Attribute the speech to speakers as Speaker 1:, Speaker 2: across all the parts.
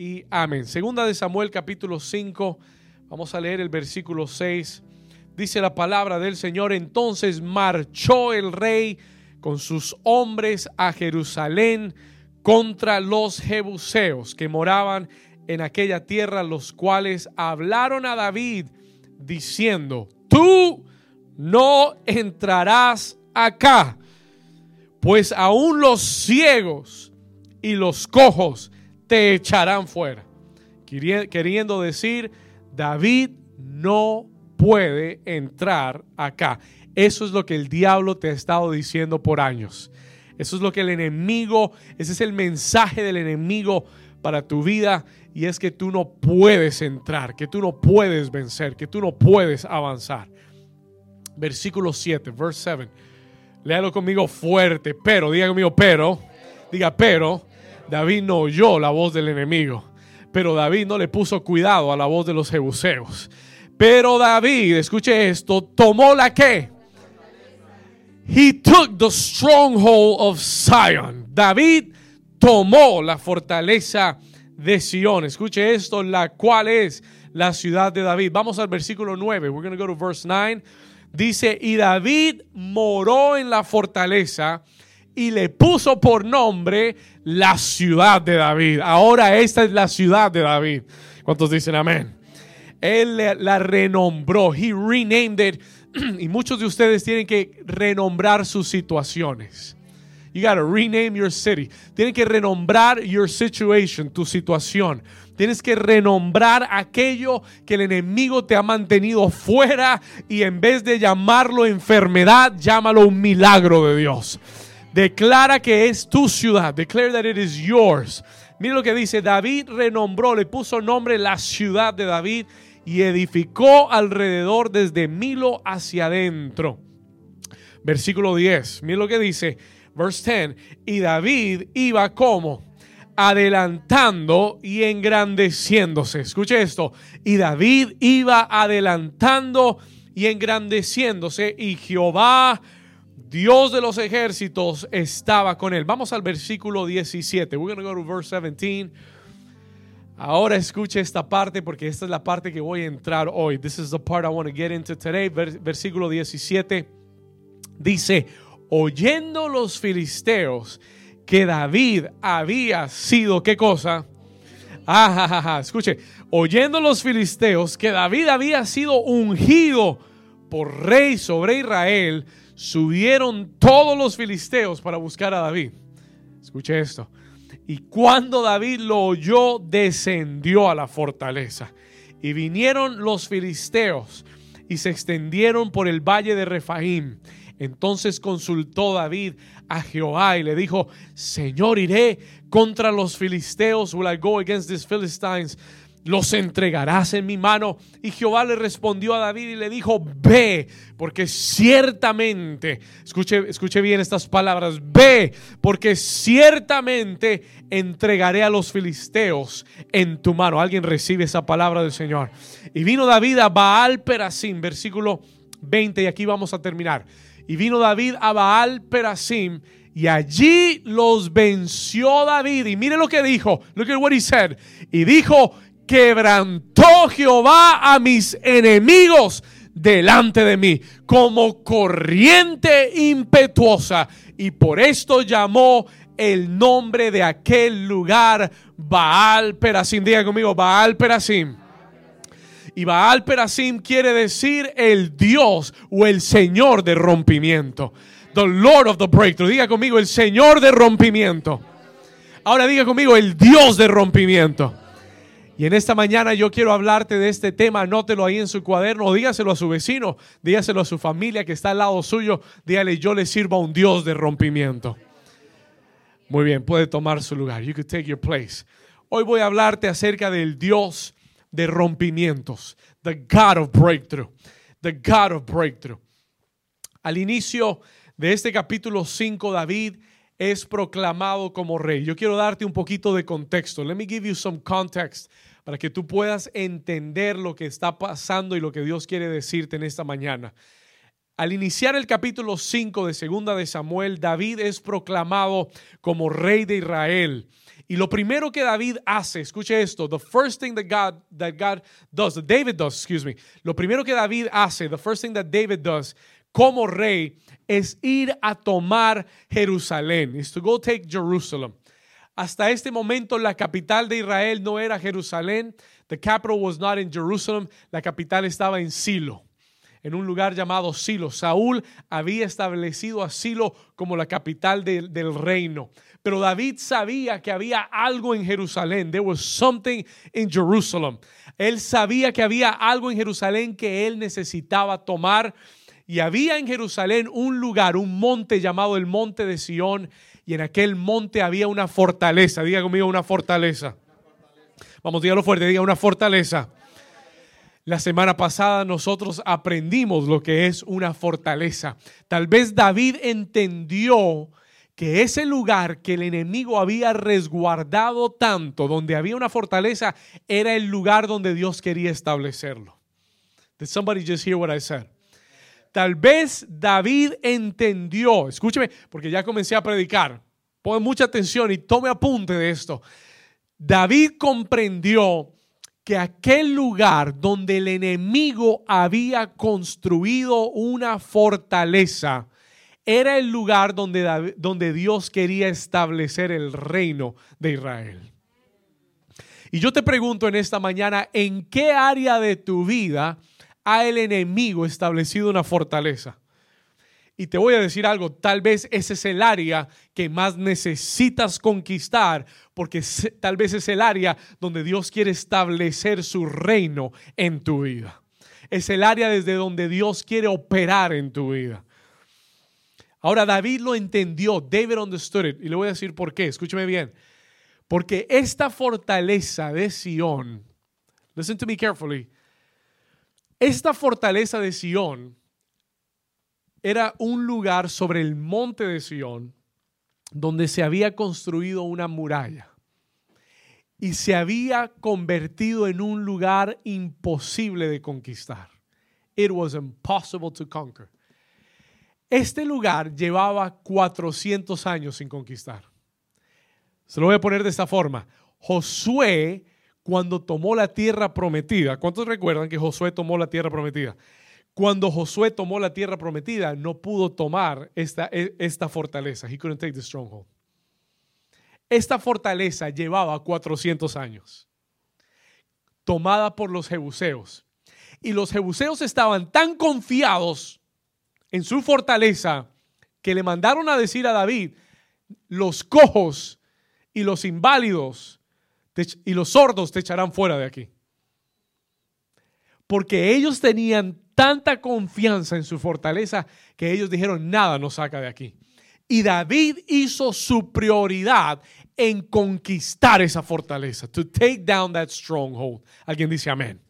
Speaker 1: y amén. Segunda de Samuel capítulo 5, vamos a leer el versículo 6. Dice la palabra del Señor, entonces marchó el rey con sus hombres a Jerusalén contra los jebuseos que moraban en aquella tierra, los cuales hablaron a David diciendo, tú no entrarás acá, pues aún los ciegos y los cojos te echarán fuera. Queriendo decir, David no puede entrar acá. Eso es lo que el diablo te ha estado diciendo por años. Eso es lo que el enemigo, ese es el mensaje del enemigo para tu vida y es que tú no puedes entrar, que tú no puedes vencer, que tú no puedes avanzar. Versículo 7, verse 7. Léalo conmigo fuerte, pero, diga conmigo, pero, diga, pero, David no oyó la voz del enemigo, pero David no le puso cuidado a la voz de los jebuseos. Pero David, escuche esto, tomó la que. He took the stronghold of Zion. David tomó la fortaleza de Sion. Escuche esto, la cual es la ciudad de David. Vamos al versículo 9. We're going to go to verse 9. Dice, y David moró en la fortaleza y le puso por nombre la ciudad de David. Ahora esta es la ciudad de David. ¿Cuántos dicen amén? Él la renombró. He renamed it. Y muchos de ustedes tienen que renombrar sus situaciones. You gotta rename your city. Tienen que renombrar your situation, tu situación. Tienes que renombrar aquello que el enemigo te ha mantenido fuera y en vez de llamarlo enfermedad, llámalo un milagro de Dios. Declara que es tu ciudad. Declare that it is yours. Mira lo que dice, David renombró, le puso nombre la ciudad de David y edificó alrededor desde Milo hacia adentro. Versículo 10, mira lo que dice, verse 10, y David iba como adelantando y engrandeciéndose. Escuche esto, y David iba adelantando y engrandeciéndose y Jehová Dios de los ejércitos estaba con él. Vamos al versículo 17. We're going to go to verse 17. Ahora escuche esta parte porque esta es la parte que voy a entrar hoy. This is the part I want to get into today. Versículo 17 dice, oyendo los filisteos que David había sido, ¿qué cosa? Ah, escuche, oyendo los filisteos que David había sido ungido por rey sobre Israel, subieron todos los filisteos para buscar a David. Escuche esto. Y cuando David lo oyó, descendió a la fortaleza. Y vinieron los filisteos y se extendieron por el valle de Refaim. Entonces consultó David a Jehová y le dijo, Señor, iré contra los filisteos. Will I go against these Philistines? Los entregarás en mi mano. Y Jehová le respondió a David y le dijo, ve, porque ciertamente, escuche, escuche bien estas palabras, ve, porque ciertamente entregaré a los filisteos en tu mano. Alguien recibe esa palabra del Señor. Y vino David a Baal Perasim, versículo 20, y aquí vamos a terminar. Y vino David a Baal Perasim. Y allí los venció David. Y mire lo que dijo. Look at what he said. Y dijo, quebrantó Jehová a mis enemigos delante de mí como corriente impetuosa y por esto llamó el nombre de aquel lugar Baal Perasim. Diga conmigo, Baal Perasim. Y Baal Perasim quiere decir el Dios o el Señor de rompimiento. The Lord of the Breakthrough. Diga conmigo, el Señor de rompimiento. Ahora diga conmigo, el Dios de rompimiento. Y en esta mañana yo quiero hablarte de este tema. Anótelo ahí en su cuaderno dígaselo a su vecino, dígaselo a su familia que está al lado suyo. Dígale, yo le sirvo a un Dios de rompimiento. Muy bien, puede tomar su lugar. You could take your place. Hoy voy a hablarte acerca del Dios de rompimientos. The God of breakthrough. The God of breakthrough. Al inicio de este capítulo 5, David es proclamado como rey. Yo quiero darte un poquito de contexto. Let me give you some context para que tú puedas entender lo que está pasando y lo que Dios quiere decirte en esta mañana. Al iniciar el capítulo 5 de Segunda de Samuel, David es proclamado como rey de Israel Y lo primero que David hace, escuche esto, the first thing that God, that God does, David does, excuse me, lo primero que David hace, the first thing that David does como rey es ir a tomar Jerusalén, is to go take Jerusalem. Hasta este momento la capital de Israel no era Jerusalén, the capital was not in Jerusalem, la capital estaba en Silo en un lugar llamado Silo. Saúl había establecido a Silo como la capital del reino. Pero David sabía que había algo en Jerusalén. There was something in Jerusalem. Él sabía que había algo en Jerusalén que él necesitaba tomar. Y había en Jerusalén un lugar, un monte llamado el monte de Sión. Y en aquel monte había una fortaleza. Diga conmigo una fortaleza. Vamos, dígalo fuerte, diga una fortaleza. La semana pasada nosotros aprendimos lo que es una fortaleza. Tal vez David entendió que ese lugar que el enemigo había resguardado tanto, donde había una fortaleza, era el lugar donde Dios quería establecerlo. Did somebody just hear what I said? Tal vez David entendió, escúcheme, porque ya comencé a predicar. Pon mucha atención y tome apunte de esto. David comprendió que aquel lugar donde el enemigo había construido una fortaleza, era el lugar donde, donde Dios quería establecer el reino de Israel. Y yo te pregunto en esta mañana, ¿en qué área de tu vida ha el enemigo establecido una fortaleza? Y te voy a decir algo, tal vez ese es el área que más necesitas conquistar, porque tal vez es el área donde Dios quiere establecer su reino en tu vida. Es el área desde donde Dios quiere operar en tu vida. Ahora David lo entendió, David understood it, y le voy a decir por qué, escúcheme bien. Porque esta fortaleza de Sión, listen to me carefully, esta fortaleza de Sión era un lugar sobre el monte de Sión donde se había construido una muralla y se había convertido en un lugar imposible de conquistar. It was impossible to conquer. Este lugar llevaba 400 años sin conquistar. Se lo voy a poner de esta forma. Josué, cuando tomó la tierra prometida, ¿cuántos recuerdan que Josué tomó la tierra prometida? Cuando Josué tomó la tierra prometida, no pudo tomar esta, e, esta fortaleza. He couldn't take the stronghold. Esta fortaleza llevaba 400 años, tomada por los jebuseos. Y los jebuseos estaban tan confiados en su fortaleza que le mandaron a decir a David, los cojos y los inválidos y los sordos te echarán fuera de aquí. Porque ellos tenían tanta confianza en su fortaleza que ellos dijeron, nada nos saca de aquí. Y David hizo su prioridad en conquistar esa fortaleza, to take down that stronghold. Alguien dice amén.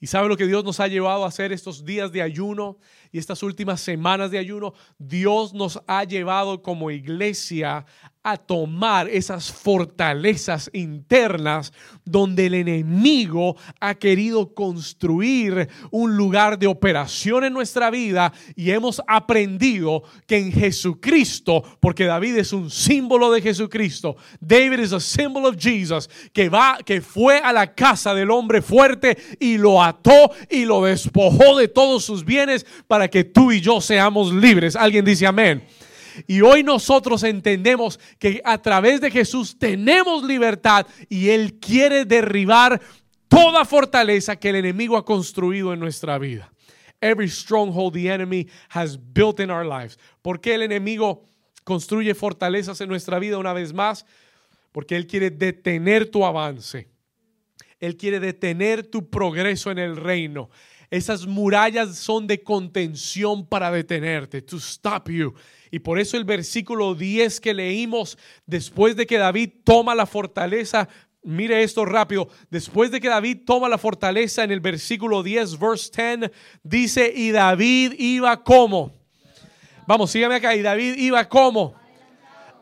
Speaker 1: ¿Y sabe lo que Dios nos ha llevado a hacer estos días de ayuno? y estas últimas semanas de ayuno, Dios nos ha llevado como iglesia a tomar esas fortalezas internas donde el enemigo ha querido construir un lugar de operación en nuestra vida y hemos aprendido que en Jesucristo, porque David es un símbolo de Jesucristo, David es a symbol of Jesus, que va que fue a la casa del hombre fuerte y lo ató y lo despojó de todos sus bienes para que tú y yo seamos libres. Alguien dice amén. Y hoy nosotros entendemos que a través de Jesús tenemos libertad y Él quiere derribar toda fortaleza que el enemigo ha construido en nuestra vida. Every stronghold the enemy has built in our lives. ¿Por qué el enemigo construye fortalezas en nuestra vida una vez más? Porque Él quiere detener tu avance. Él quiere detener tu progreso en el reino. Esas murallas son de contención para detenerte, to stop you. Y por eso el versículo 10 que leímos, después de que David toma la fortaleza, mire esto rápido, después de que David toma la fortaleza en el versículo 10, verse 10, dice, y David iba como. Vamos, sígame acá, y David iba como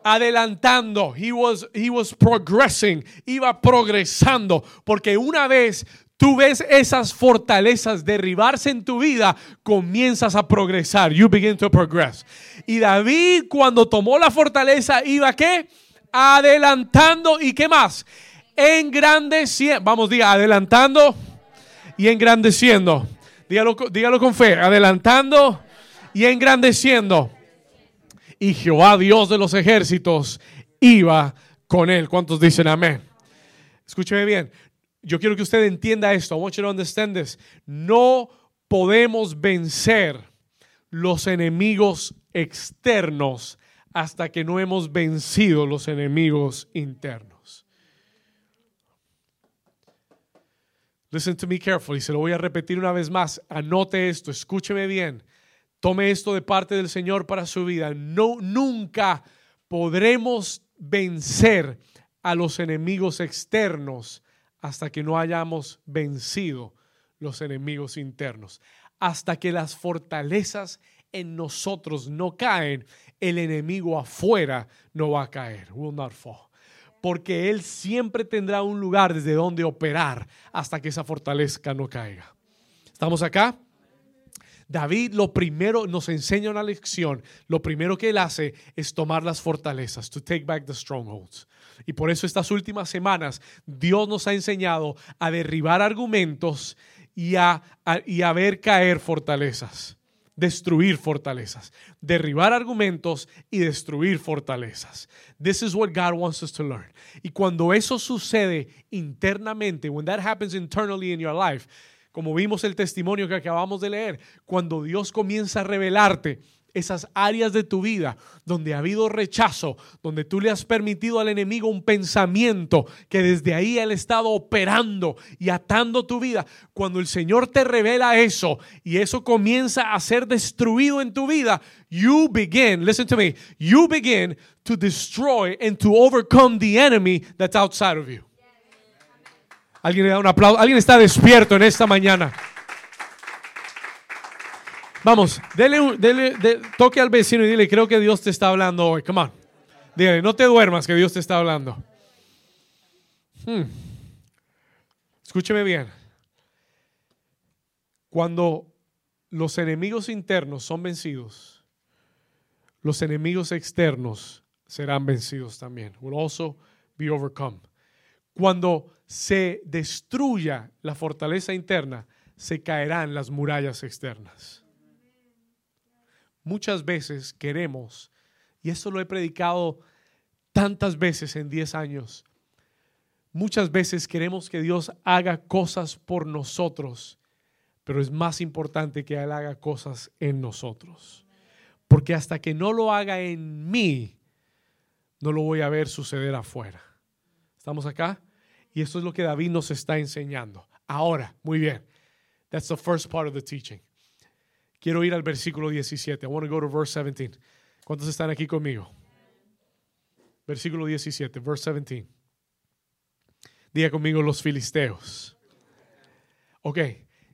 Speaker 1: adelantando. He was, he was progressing. Iba progresando. Porque una vez tú ves esas fortalezas derribarse en tu vida, comienzas a progresar. You begin to progress. Y David cuando tomó la fortaleza iba qué? adelantando y qué más, engrandeciendo. Vamos, diga, adelantando y engrandeciendo. Dígalo, dígalo con fe, adelantando y engrandeciendo. Y Jehová, Dios de los ejércitos, iba con él. ¿Cuántos dicen amén? Escúcheme bien. Yo quiero que usted entienda esto. I want you to understand this. No podemos vencer los enemigos externos hasta que no hemos vencido los enemigos internos. Listen to me carefully, se lo voy a repetir una vez más. Anote esto, escúcheme bien. Tome esto de parte del Señor para su vida. No nunca podremos vencer a los enemigos externos hasta que no hayamos vencido los enemigos internos. Hasta que las fortalezas en nosotros no caen, el enemigo afuera no va a caer. Will not fall. Porque Él siempre tendrá un lugar desde donde operar hasta que esa fortaleza no caiga. ¿Estamos acá? David lo primero nos enseña una lección. Lo primero que él hace es tomar las fortalezas, to take back the strongholds. Y por eso estas últimas semanas Dios nos ha enseñado a derribar argumentos y a, y a ver caer fortalezas destruir fortalezas, derribar argumentos y destruir fortalezas. This is what God wants us to learn. Y cuando eso sucede internamente, when that happens internally in your life, como vimos el testimonio que acabamos de leer, cuando Dios comienza a revelarte esas áreas de tu vida donde ha habido rechazo, donde tú le has permitido al enemigo un pensamiento que desde ahí él ha estado operando y atando tu vida. Cuando el Señor te revela eso y eso comienza a ser destruido en tu vida, you begin, listen to me, you begin to destroy and to overcome the enemy that's outside of you. Alguien le da un aplauso, alguien está despierto en esta mañana. Vamos, dele, toque al vecino y dile, creo que Dios te está hablando hoy. Come on. Dile, no te duermas que Dios te está hablando. Hmm. Escúcheme bien. Cuando los enemigos internos son vencidos, los enemigos externos serán vencidos también. Will also be overcome. Cuando se destruya la fortaleza interna, se caerán las murallas externas muchas veces queremos, y esto lo he predicado tantas veces en 10 años, muchas veces queremos que Dios haga cosas por nosotros, pero es más importante que Él haga cosas en nosotros. Porque hasta que no lo haga en mí, no lo voy a ver suceder afuera. ¿Estamos acá? Y esto es lo que David nos está enseñando. Ahora, muy bien. That's the first part of the teaching. Quiero ir al versículo 17. I want to go to verse 17. ¿Cuántos están aquí conmigo? Versículo 17, verse 17. Diga conmigo los filisteos. Ok,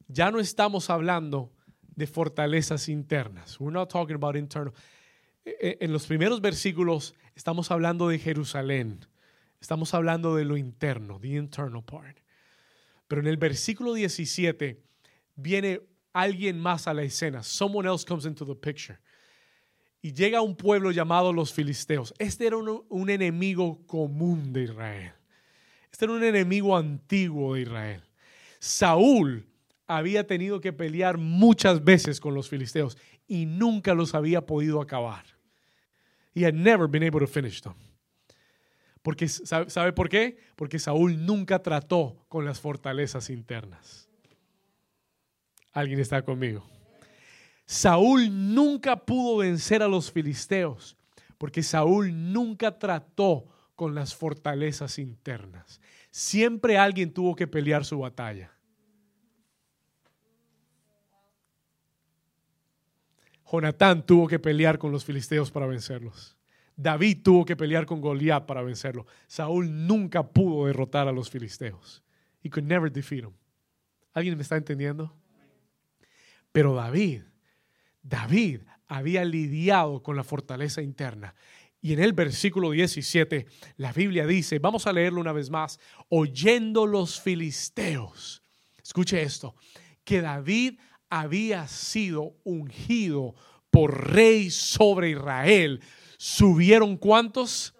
Speaker 1: ya no estamos hablando de fortalezas internas. We're not talking about internal. E, e, en los primeros versículos estamos hablando de Jerusalén. Estamos hablando de lo interno, the internal part. Pero en el versículo 17 viene alguien más a la escena. Someone else comes into the picture. Y llega a un pueblo llamado los filisteos. Este era un, un enemigo común de Israel. Este era un enemigo antiguo de Israel. Saúl había tenido que pelear muchas veces con los filisteos y nunca los había podido acabar. He had never been able to finish them. Porque, ¿sabe por qué? Porque Saúl nunca trató con las fortalezas internas. Alguien está conmigo. Saúl nunca pudo vencer a los filisteos porque Saúl nunca trató con las fortalezas internas. Siempre alguien tuvo que pelear su batalla. Jonatán tuvo que pelear con los filisteos para vencerlos. David tuvo que pelear con Goliat para vencerlo. Saúl nunca pudo derrotar a los filisteos. He could never defeat them. ¿Alguien me está entendiendo? Pero David, David había lidiado con la fortaleza interna. Y en el versículo 17, la Biblia dice, vamos a leerlo una vez más, oyendo los filisteos. Escuche esto, que David había sido ungido por rey sobre Israel. ¿Subieron cuántos?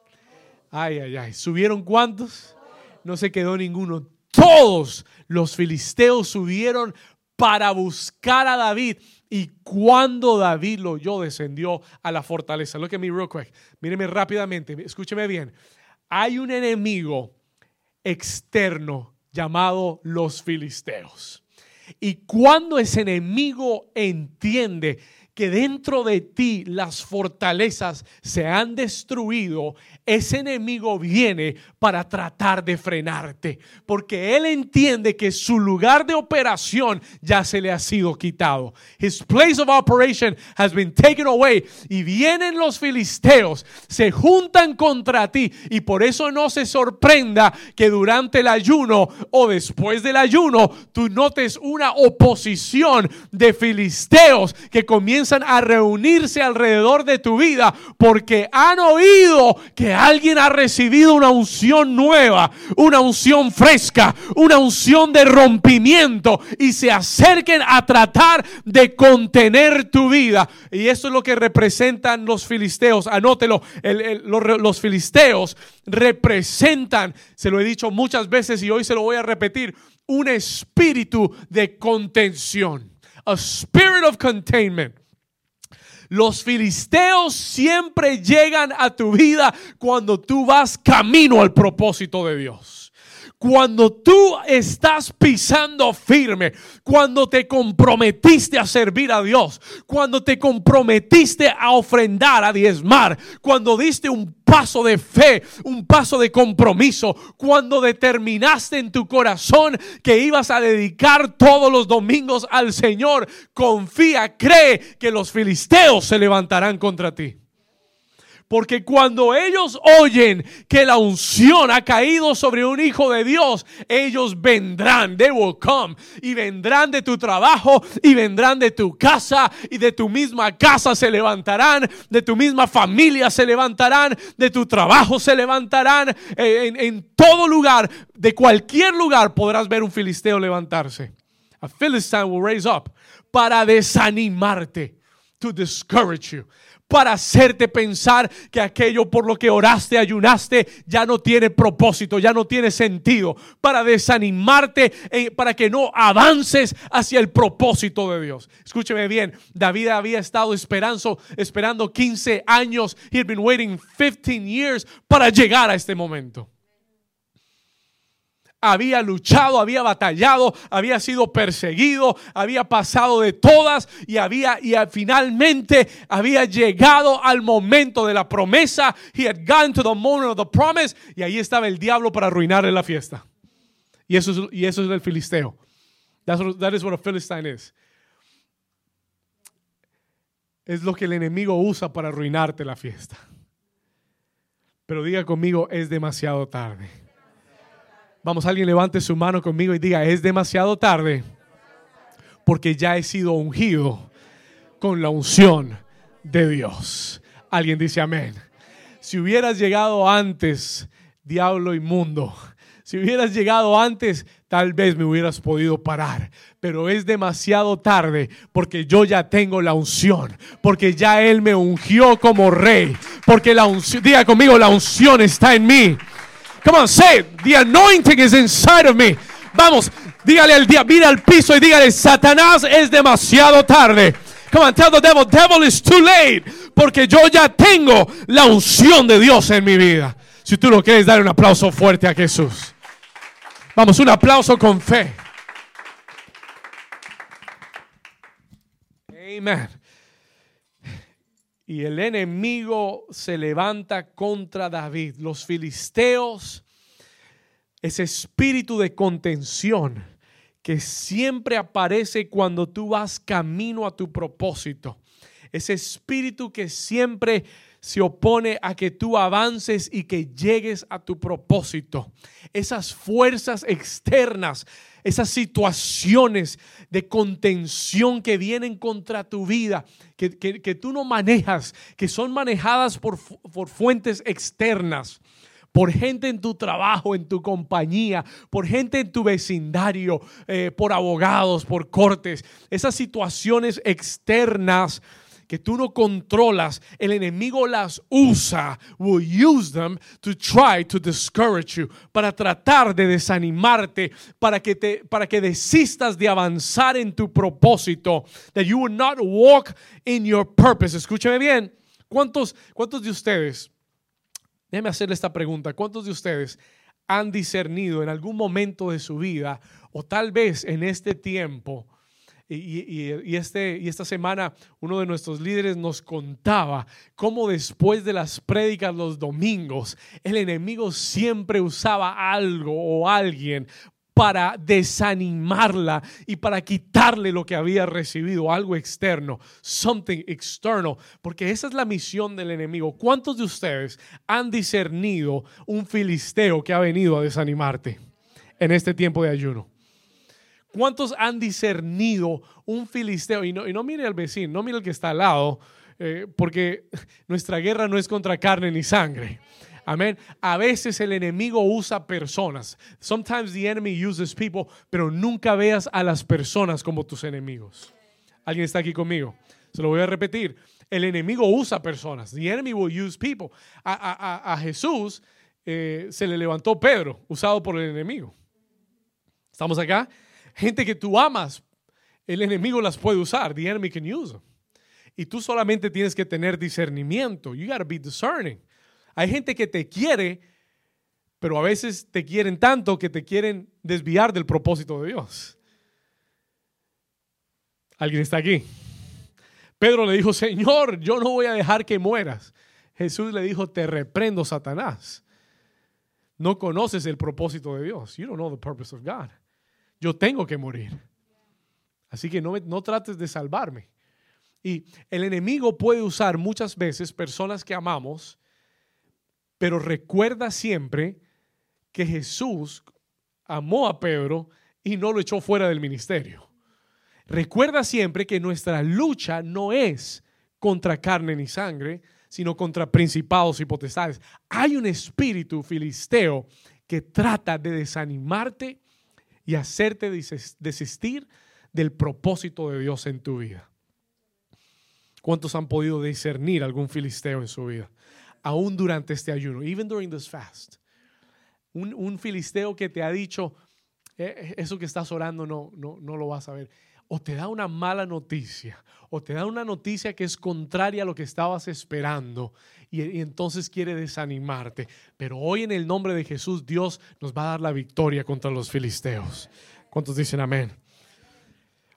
Speaker 1: Ay, ay, ay. ¿Subieron cuántos? No se quedó ninguno. Todos los filisteos subieron para buscar a David. Y cuando David lo oyó, descendió a la fortaleza. Look at me real quick. Míreme rápidamente. Escúcheme bien. Hay un enemigo externo llamado los filisteos. Y cuando ese enemigo entiende que dentro de ti las fortalezas se han destruido, ese enemigo viene para tratar de frenarte, porque él entiende que su lugar de operación ya se le ha sido quitado. His place of operation has been taken away y vienen los filisteos, se juntan contra ti y por eso no se sorprenda que durante el ayuno o después del ayuno tú notes una oposición de filisteos que comienzan a reunirse alrededor de tu vida porque han oído que alguien ha recibido una unción nueva, una unción fresca, una unción de rompimiento y se acerquen a tratar de contener tu vida. Y eso es lo que representan los filisteos. Anótelo, los, los filisteos representan, se lo he dicho muchas veces y hoy se lo voy a repetir, un espíritu de contención. A spirit of containment. Los filisteos siempre llegan a tu vida cuando tú vas camino al propósito de Dios. Cuando tú estás pisando firme, cuando te comprometiste a servir a Dios, cuando te comprometiste a ofrendar, a diezmar, cuando diste un paso de fe, un paso de compromiso, cuando determinaste en tu corazón que ibas a dedicar todos los domingos al Señor, confía, cree que los filisteos se levantarán contra ti. Porque cuando ellos oyen que la unción ha caído sobre un hijo de Dios, ellos vendrán, they will come, y vendrán de tu trabajo, y vendrán de tu casa, y de tu misma casa se levantarán, de tu misma familia se levantarán, de tu trabajo se levantarán, en, en todo lugar, de cualquier lugar podrás ver un filisteo levantarse. A Philistine will raise up para desanimarte, to discourage you para hacerte pensar que aquello por lo que oraste, ayunaste, ya no tiene propósito, ya no tiene sentido, para desanimarte, eh, para que no avances hacia el propósito de Dios. Escúcheme bien, David había estado esperando, esperando 15 años, he had been waiting 15 years para llegar a este momento había luchado, había batallado, había sido perseguido, había pasado de todas y había y finalmente había llegado al momento de la promesa. He had gone to the moment of the promise y ahí estaba el diablo para arruinarle la fiesta. Y eso es, y eso es el filisteo. That is what a Philistine is. Es lo que el enemigo usa para arruinarte la fiesta. Pero diga conmigo, es demasiado tarde. Vamos, alguien levante su mano conmigo y diga, es demasiado tarde porque ya he sido ungido con la unción de Dios. Alguien dice amén. Si hubieras llegado antes, diablo inmundo, si hubieras llegado antes, tal vez me hubieras podido parar. Pero es demasiado tarde porque yo ya tengo la unción. Porque ya Él me ungió como rey. Porque la unción, diga conmigo, la unción está en mí. Come on, say. The anointing is inside of me. Vamos, dígale al día, mira al piso y dígale, Satanás es demasiado tarde. Come on, tell the devil, devil is too late. Porque yo ya tengo la unción de Dios en mi vida. Si tú lo quieres, dar un aplauso fuerte a Jesús. Vamos, un aplauso con fe. Amen y el enemigo se levanta contra David. Los filisteos, ese espíritu de contención que siempre aparece cuando tú vas camino a tu propósito. Ese espíritu que siempre se opone a que tú avances y que llegues a tu propósito. Esas fuerzas externas esas situaciones de contención que vienen contra tu vida, que, tú no manejas, que son manejadas por, por fuentes externas por gente en tu trabajo, en tu compañía, por gente en tu vecindario, eh, por abogados, por cortes, esas situaciones externas que tú no controlas, el enemigo las usa, will use them to try to discourage you, para tratar de desanimarte, para que te para que desistas de avanzar en tu propósito, that you will not walk in your purpose. Escúcheme bien. ¿Cuántos cuántos de ustedes Déjeme hacerle esta pregunta. ¿Cuántos de ustedes han discernido en algún momento de su vida o tal vez en este tiempo? Y, este, y esta semana uno de nuestros líderes nos contaba cómo después de las prédicas los domingos el enemigo siempre usaba algo o alguien para desanimarla y para quitarle lo que había recibido, algo externo, something external, porque esa es la misión del enemigo. ¿Cuántos de ustedes han discernido un filisteo que ha venido a desanimarte en este tiempo de ayuno? ¿Cuántos han discernido un filisteo? Y no, mire al vecino, no mire al que está al lado, eh, porque nuestra guerra no es contra carne ni sangre Amén. A veces el enemigo usa personas. Sometimes the enemy uses people, pero nunca veas a las personas como tus enemigos. ¿Alguien está aquí conmigo? Se lo voy a repetir. El enemigo usa personas. The enemy will use people. A, Jesús eh, se le levantó Pedro, usado por el enemigo. ¿Estamos acá? Gente que tú amas, el enemigo las puede usar. The enemy can use them. Y tú solamente tienes que tener discernimiento. You got to be discerning. Hay gente que te quiere, pero a veces te quieren tanto que te quieren desviar del propósito de Dios. ¿Alguien está aquí? Pedro le dijo, Señor, yo no voy a dejar que mueras. Jesús le dijo, te reprendo, Satanás. No conoces el propósito de Dios. You don't know the purpose of God. Yo tengo que morir. Así que no, no trates de salvarme. Y el enemigo puede usar muchas veces personas que amamos pero recuerda siempre que Jesús amó a Pedro y no lo echó fuera del ministerio. Recuerda siempre que nuestra lucha no es contra carne ni sangre, sino contra principados y potestades. Hay un espíritu filisteo que trata de desanimarte y hacerte desistir del propósito de Dios en tu vida. ¿Cuántos han podido discernir algún filisteo en su vida? aún durante este ayuno, even during this fast. Un, filisteo que te ha dicho, eh, eh, eso que estás orando no, no, no lo vas a ver. O te da una mala noticia, o te da una noticia que es contraria a lo que estabas esperando, y, entonces quiere desanimarte. Pero hoy en el nombre de Jesús, Dios nos va a dar la victoria contra los filisteos. ¿Cuántos dicen amén?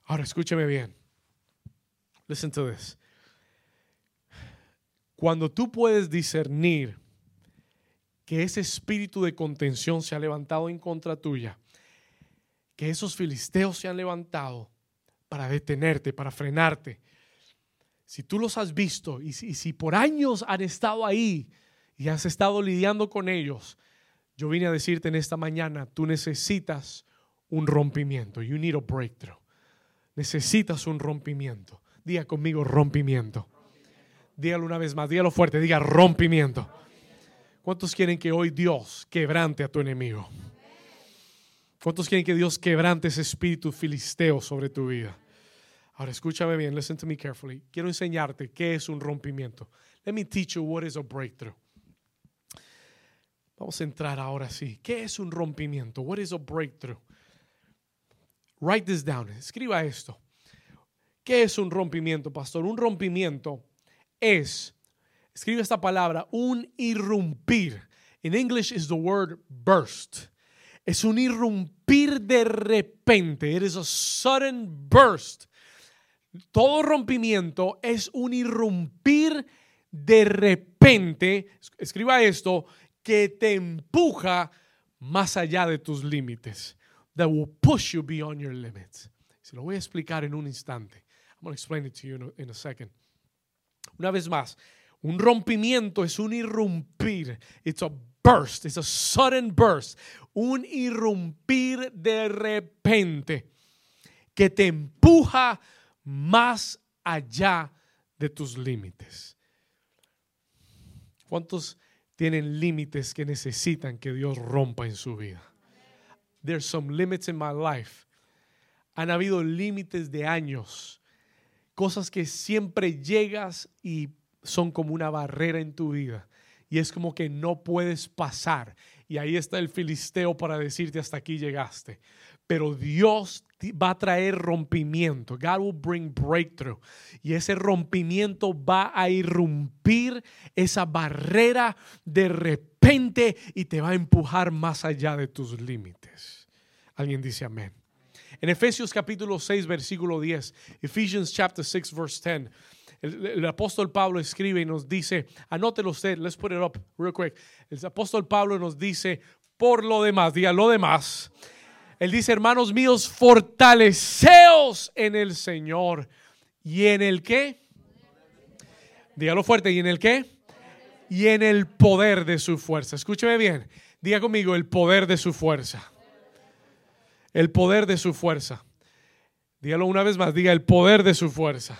Speaker 1: Ahora escúcheme bien. Listen to this. Cuando tú puedes discernir que ese espíritu de contención se ha levantado en contra tuya, que esos filisteos se han levantado para detenerte, para frenarte. Si tú los has visto y si, por años han estado ahí y has estado lidiando con ellos, yo vine a decirte en esta mañana, tú necesitas un rompimiento. You need a breakthrough. Necesitas un rompimiento. Diga conmigo rompimiento. Dígalo una vez más, dígalo fuerte, diga rompimiento. ¿Cuántos quieren que hoy Dios quebrante a tu enemigo? ¿Cuántos quieren que Dios quebrante ese espíritu filisteo sobre tu vida? Ahora escúchame bien, listen to me carefully. Quiero enseñarte qué es un rompimiento. Let me teach you what is a breakthrough. Vamos a entrar ahora sí. ¿Qué es un rompimiento? What is a breakthrough? Write this down. Escriba esto. ¿Qué es un rompimiento, pastor? Un rompimiento es, escribe esta palabra, un irrumpir. In English is the word burst. Es un irrumpir de repente. It is a sudden burst. Todo rompimiento es un irrumpir de repente. Escriba esto, que te empuja más allá de tus límites. That will push you beyond your limits. Se lo voy a explicar en un instante. I'm going to explain it to you in a second. Una vez más, un rompimiento es un irrumpir. It's a burst, it's a sudden burst. Un irrumpir de repente que te empuja más allá de tus límites. ¿Cuántos tienen límites que necesitan que Dios rompa en su vida? There's some limits in my life. Han habido límites de años cosas que siempre llegas y son como una barrera en tu vida. Y es como que no puedes pasar. Y ahí está el filisteo para decirte hasta aquí llegaste. Pero Dios va a traer rompimiento. God will bring breakthrough. Y ese rompimiento va a irrumpir esa barrera de repente y te va a empujar más allá de tus límites. Alguien dice amén. En Efesios capítulo 6, versículo 10, Ephesians chapter 6, verse 10, el, apóstol Pablo escribe y nos dice, anótelo usted, let's put it up real quick. El apóstol Pablo nos dice, por lo demás, diga lo demás él dice, hermanos míos, fortaleceos en el Señor. ¿Y en el qué? Dígalo fuerte, ¿y en el qué? Y en el poder de su fuerza. Escúcheme bien. Diga conmigo, el poder de su fuerza. El poder de su fuerza. Dígalo una vez más, diga el poder de su fuerza.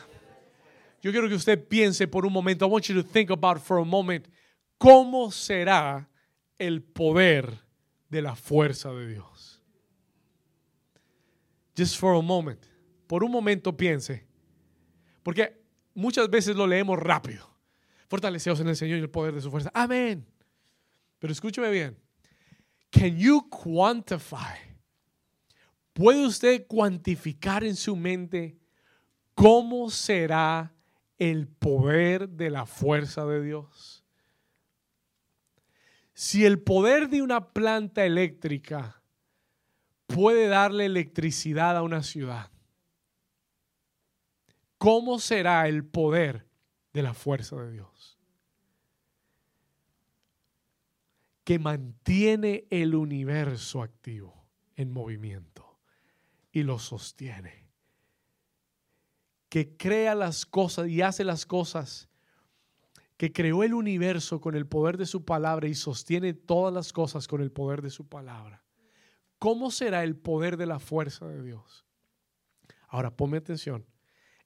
Speaker 1: Yo quiero que usted piense por un momento, I want you to think about for a moment, ¿cómo será el poder de la fuerza de Dios? Just for a moment. Por un momento piense. Porque muchas veces lo leemos rápido. Fortaleceos en el Señor y el poder de su fuerza. Amén. Pero escúcheme bien. Can you quantify? ¿Puede usted cuantificar en su mente cómo será el poder de la fuerza de Dios? Si el poder de una planta eléctrica puede darle electricidad a una ciudad, ¿cómo será el poder de la fuerza de Dios? Que mantiene el universo activo, en movimiento, y lo sostiene. Que crea las cosas y hace las cosas que creó el universo con el poder de su palabra y sostiene todas las cosas con el poder de su palabra. ¿Cómo será el poder de la fuerza de Dios? Ahora, ponme atención.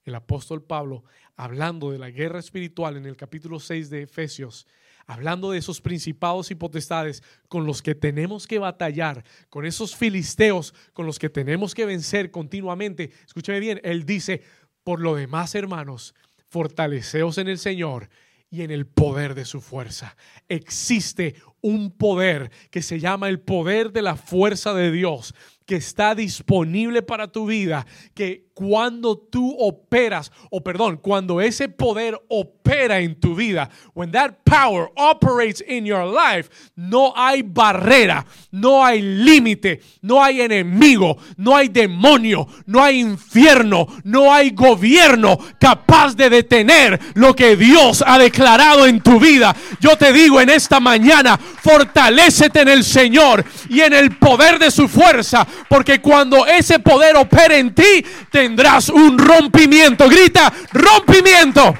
Speaker 1: El apóstol Pablo, hablando de la guerra espiritual en el capítulo 6 de Efesios, hablando de esos principados y potestades con los que tenemos que batallar, con esos filisteos con los que tenemos que vencer continuamente. Escúchame bien, él dice, por lo demás, hermanos, fortaleceos en el Señor y en el poder de su fuerza. Existe un poder que se llama el poder de la fuerza de Dios, que está disponible para tu vida, que cuando tú operas, o perdón, cuando ese poder opera en tu vida, when that power operates in your life, no hay barrera, no hay límite, no hay enemigo, no hay demonio, no hay infierno, no hay gobierno capaz de detener lo que Dios ha declarado en tu vida. Yo te digo en esta mañana, fortalecete en el Señor y en el poder de su fuerza, porque cuando ese poder opera en ti, tendrás un rompimiento. Grita, rompimiento.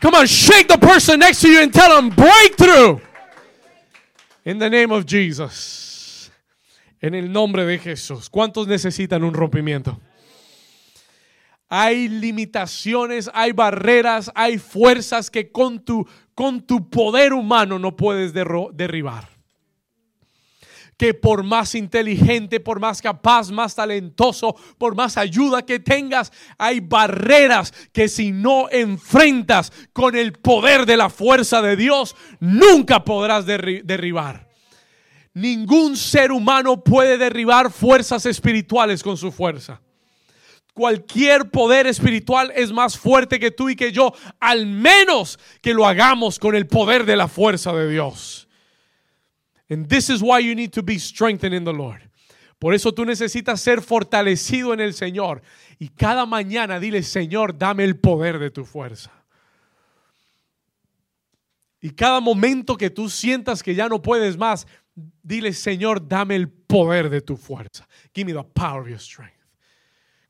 Speaker 1: Come on, shake the person next to you and tell them breakthrough. In the name of Jesus. En el nombre de Jesús. ¿Cuántos necesitan un rompimiento? Hay limitaciones, hay barreras, hay fuerzas que con tu, con tu poder humano no puedes derribar que por más inteligente, por más capaz, más talentoso, por más ayuda que tengas, hay barreras que si no enfrentas con el poder de la fuerza de Dios, nunca podrás derribar. Ningún ser humano puede derribar fuerzas espirituales con su fuerza. Cualquier poder espiritual es más fuerte que tú y que yo, al menos que lo hagamos con el poder de la fuerza de Dios. And this is why you need to be strengthened in the Lord. Por eso tú necesitas ser fortalecido en el Señor. Y cada mañana dile, Señor, dame el poder de tu fuerza. Y cada momento que tú sientas que ya no puedes más, dile, Señor, dame el poder de tu fuerza. Give me the power of your strength.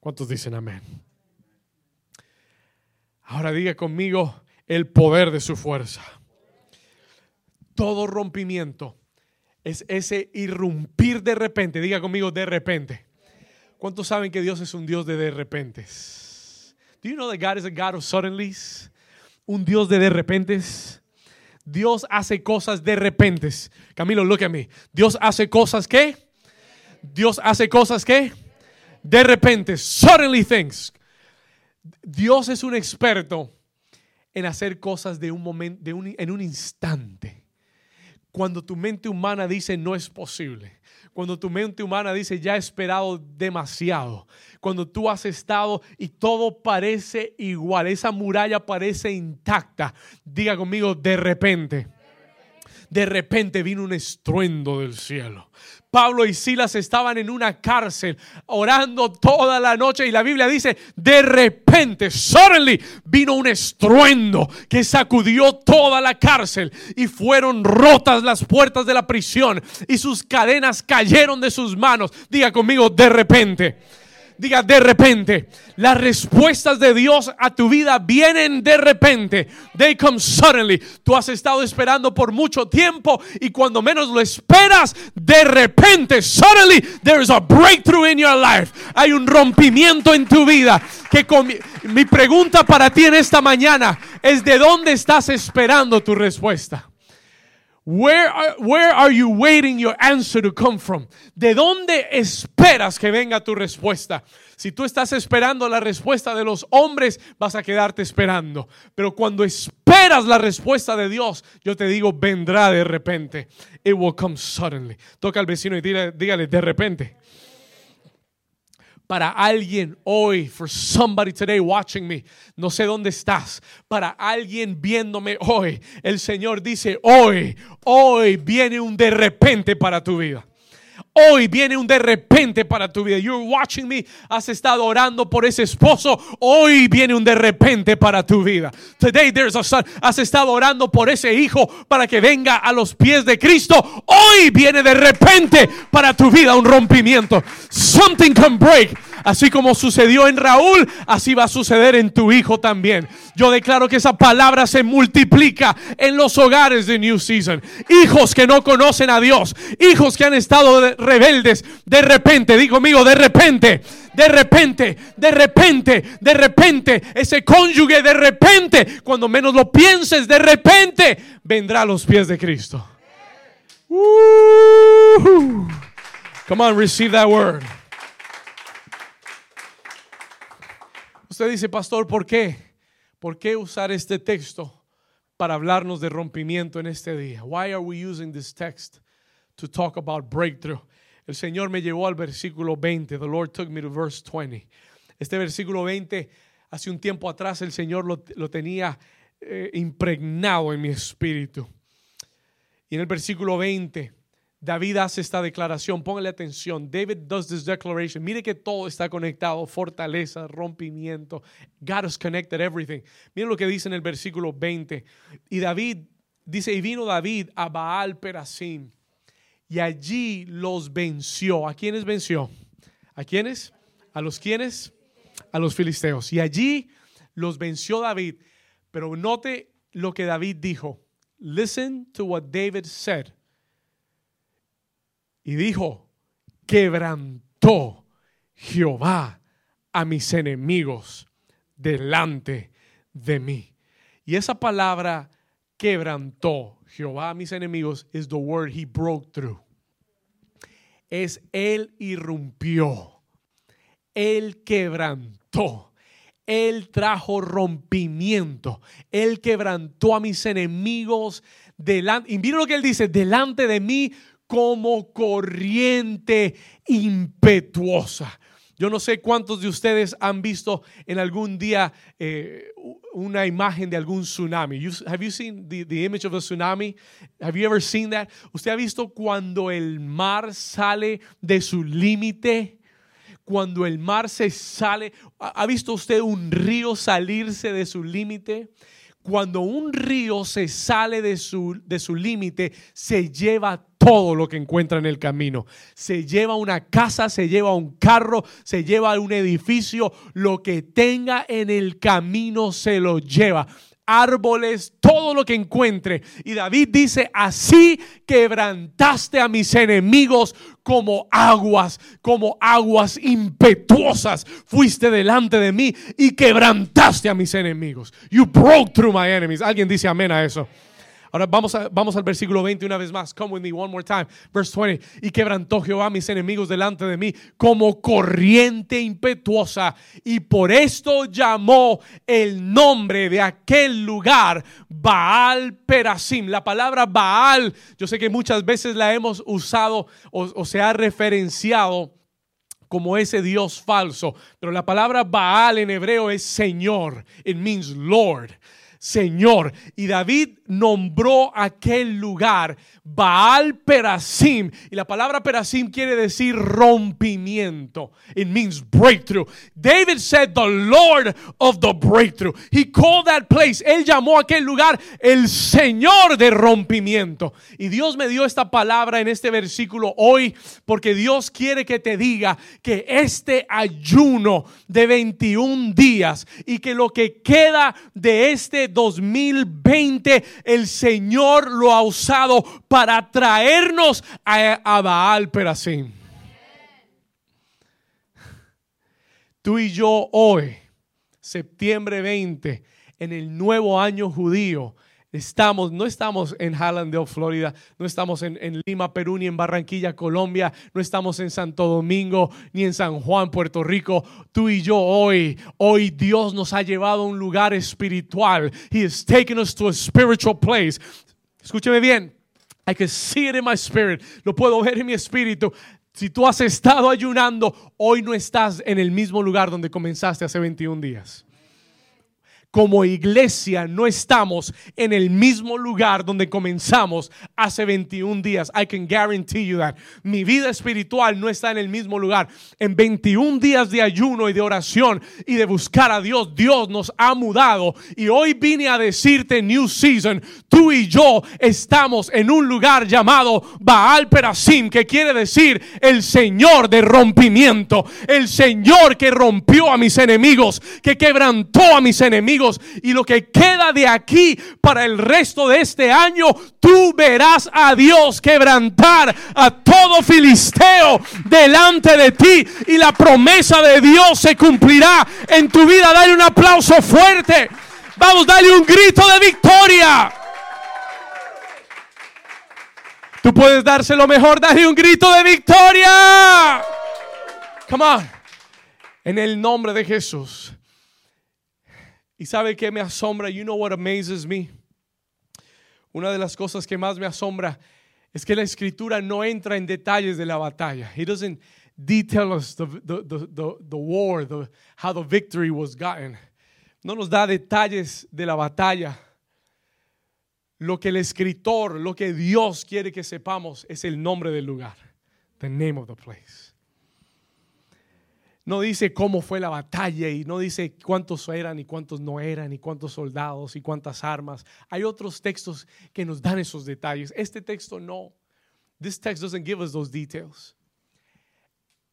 Speaker 1: ¿Cuántos dicen amén? Ahora diga conmigo el poder de su fuerza. Todo rompimiento es ese irrumpir de repente. Diga conmigo de repente. ¿Cuántos saben que Dios es un Dios de de repentes? Do you know that God is a God of suddenlies? Un Dios de de repentes. Dios hace cosas de repentes. Camilo, look at me. Dios hace cosas que Dios hace cosas que de repente, suddenly things. Dios es un experto en hacer cosas de un momento, de un, en un instante. Cuando tu mente humana dice no es posible. Cuando tu mente humana dice ya he esperado demasiado. Cuando tú has estado y todo parece igual. Esa muralla parece intacta. Diga conmigo de repente de repente vino un estruendo del cielo. Pablo y Silas estaban en una cárcel orando toda la noche y la Biblia dice, de repente, suddenly, vino un estruendo que sacudió toda la cárcel y fueron rotas las puertas de la prisión y sus cadenas cayeron de sus manos. Diga conmigo, de repente. Diga de repente. Las respuestas de Dios a tu vida vienen de repente. They come suddenly. Tú has estado esperando por mucho tiempo y cuando menos lo esperas, de repente, suddenly, there is a breakthrough in your life. Hay un rompimiento en tu vida. Que mi pregunta para ti en esta mañana es: ¿de dónde estás esperando tu respuesta? Where are, where are you waiting your answer to come from? ¿De dónde esperas que venga tu respuesta? Si tú estás esperando la respuesta de los hombres, vas a quedarte esperando. Pero cuando esperas la respuesta de Dios, yo te digo, vendrá de repente. It will come suddenly. Toca al vecino y dígale, dígale de repente para alguien hoy, for somebody today watching me, no sé dónde estás, para alguien viéndome hoy, el Señor dice, hoy, hoy viene un de repente para tu vida. Hoy viene un de repente para tu vida. You're watching me. Has estado orando por ese esposo. Hoy viene un de repente para tu vida. Today there's a son. Has estado orando por ese hijo para que venga a los pies de Cristo. Hoy viene de repente para tu vida un rompimiento. Something can break. Así como sucedió en Raúl, así va a suceder en tu hijo también. Yo declaro que esa palabra se multiplica en los hogares de New Season. Hijos que no conocen a Dios, hijos que han estado rebeldes, de repente, digo mío, de repente, de repente, de repente, de repente, ese cónyuge de repente, cuando menos lo pienses, de repente, vendrá a los pies de Cristo. Come on, receive that word. Usted dice, pastor, ¿por qué? ¿Por qué usar este texto para hablarnos de rompimiento en este día? Why are we using this text to talk about breakthrough? El Señor me llevó al versículo 20. The Lord took me to verse 20. Este versículo 20, hace un tiempo atrás el Señor lo, lo tenía eh, impregnado en mi espíritu. Y en el versículo 20 David hace esta declaración, póngale atención. David does this declaration. Mire que todo está conectado, fortaleza, rompimiento. God has connected everything. Mire lo que dice en el versículo 20. Y David dice, y vino David a Baal Perasim y allí los venció. ¿A quiénes venció? ¿A quiénes? ¿A los quiénes? A los filisteos. Y allí los venció David. Pero note lo que David dijo. Listen to what David said. Y dijo, quebrantó Jehová a mis enemigos delante de mí. Y esa palabra quebrantó Jehová a mis enemigos es the word he broke through. Es él irrumpió. Él quebrantó. Él trajo rompimiento. Él quebrantó a mis enemigos delante. Y miren lo que él dice, delante de mí como corriente impetuosa. Yo no sé cuántos de ustedes han visto en algún día eh, una imagen de algún tsunami. have you seen the, the, image of a tsunami? Have you ever seen that? ¿Usted ha visto cuando el mar sale de su límite? Cuando el mar se sale, ¿ha visto usted un río salirse de su límite? Cuando un río se sale de su, de su límite, se lleva todo lo que encuentra en el camino. Se lleva una casa, se lleva un carro, se lleva un edificio, lo que tenga en el camino se lo lleva árboles, todo lo que encuentre. Y David dice, así quebrantaste a mis enemigos como aguas, como aguas impetuosas. Fuiste delante de mí y quebrantaste a mis enemigos. You broke through my enemies. Alguien dice amén a eso. Ahora vamos, a, vamos al versículo 20 una vez más. Come with me one more time. Verse 20. Y quebrantó Jehová mis enemigos delante de mí como corriente impetuosa. Y por esto llamó el nombre de aquel lugar Baal Perasim. La palabra Baal, yo sé que muchas veces la hemos usado o, o se ha referenciado como ese Dios falso. Pero la palabra Baal en hebreo es Señor. It means Lord. Señor. Y David nombró aquel lugar Baal Perasim. Y la palabra Perasim quiere decir rompimiento. It means breakthrough. David said, the Lord of the breakthrough. He called that place. Él llamó aquel lugar el Señor de rompimiento. Y Dios me dio esta palabra en este versículo hoy porque Dios quiere que te diga que este ayuno de 21 días y que lo que queda de este 2020, el Señor lo ha usado para traernos a, Baal Perasim. Tú y yo hoy, septiembre 20, en el nuevo año judío, Estamos, no estamos en Hallandale, Florida, no estamos en, Lima, Perú, ni en Barranquilla, Colombia, no estamos en Santo Domingo, ni en San Juan, Puerto Rico. Tú y yo hoy, hoy Dios nos ha llevado a un lugar espiritual. He has taken us to a spiritual place. Escúcheme bien. I can see it in my spirit. Lo puedo ver en mi espíritu. Si tú has estado ayunando, hoy no estás en el mismo lugar donde comenzaste hace 21 días como iglesia no estamos en el mismo lugar donde comenzamos hace 21 días. I can guarantee you that. Mi vida espiritual no está en el mismo lugar. En 21 días de ayuno y de oración y de buscar a Dios, Dios nos ha mudado. Y hoy vine a decirte, New Season, tú y yo estamos en un lugar llamado Baal Perasim, que quiere decir el Señor de rompimiento, el Señor que rompió a mis enemigos, que quebrantó a mis enemigos y lo que queda de aquí para el resto de este año, tú verás a Dios quebrantar a todo filisteo delante de ti y la promesa de Dios se cumplirá en tu vida. Dale un aplauso fuerte. Vamos, dale un grito de victoria. Tú puedes dárselo mejor, dale un grito de victoria. Come on. En el nombre de Jesús. Y sabe que me asombra, you know what amazes me. Una de las cosas que más me asombra es que la escritura no entra en detalles de la batalla. He doesn't detail us the, the, the, the war, how the victory was gotten. No nos da detalles de la batalla. Lo que el escritor, lo que Dios quiere que sepamos es el nombre del lugar. The name of the place no dice cómo fue la batalla y no dice cuántos eran y cuántos no eran y cuántos soldados y cuántas armas. Hay otros textos que nos dan esos detalles. Este texto no. This text doesn't give us those details.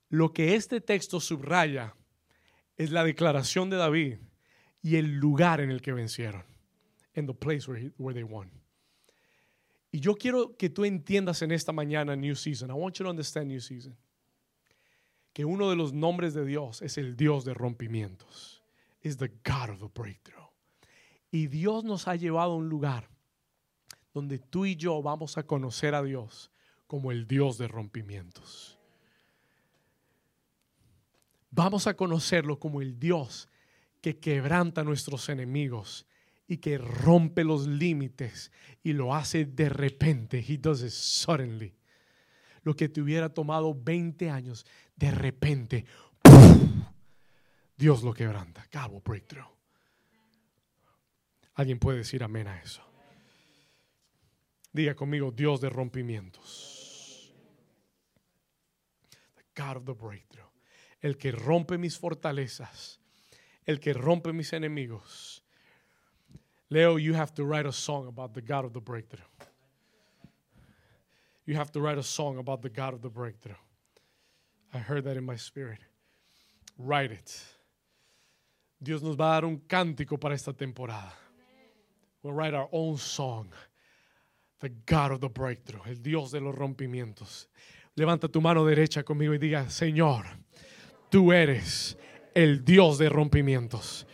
Speaker 1: Lo que este texto subraya es la declaración de David y el lugar en el que vencieron. In the place where, where they won. Y yo quiero que tú entiendas en esta mañana New Season. I want you to understand New Season que uno de los nombres de Dios es el Dios de rompimientos. Es the God of the breakthrough. Y Dios nos ha llevado a un lugar donde tú y yo vamos a conocer a Dios como el Dios de rompimientos. Vamos a conocerlo como el Dios que quebranta a nuestros enemigos y que rompe los límites y lo hace de repente. He does it suddenly. Lo que te hubiera tomado 20 años, de repente, Dios lo quebranta. Cabo breakthrough. ¿Alguien puede decir amén a eso? Diga conmigo, Dios de rompimientos. The God of the breakthrough. El que rompe mis fortalezas. El que rompe mis enemigos. Leo, you have to write a song about the God of the breakthrough. You have to write a song about the God of the breakthrough. I heard that in my spirit. Write it. Dios nos va a dar un cántico para esta temporada. We'll write our own song. The God of the breakthrough, el Dios de los rompimientos. Levanta tu mano derecha conmigo y diga, Señor, tú eres el Dios de rompimientos.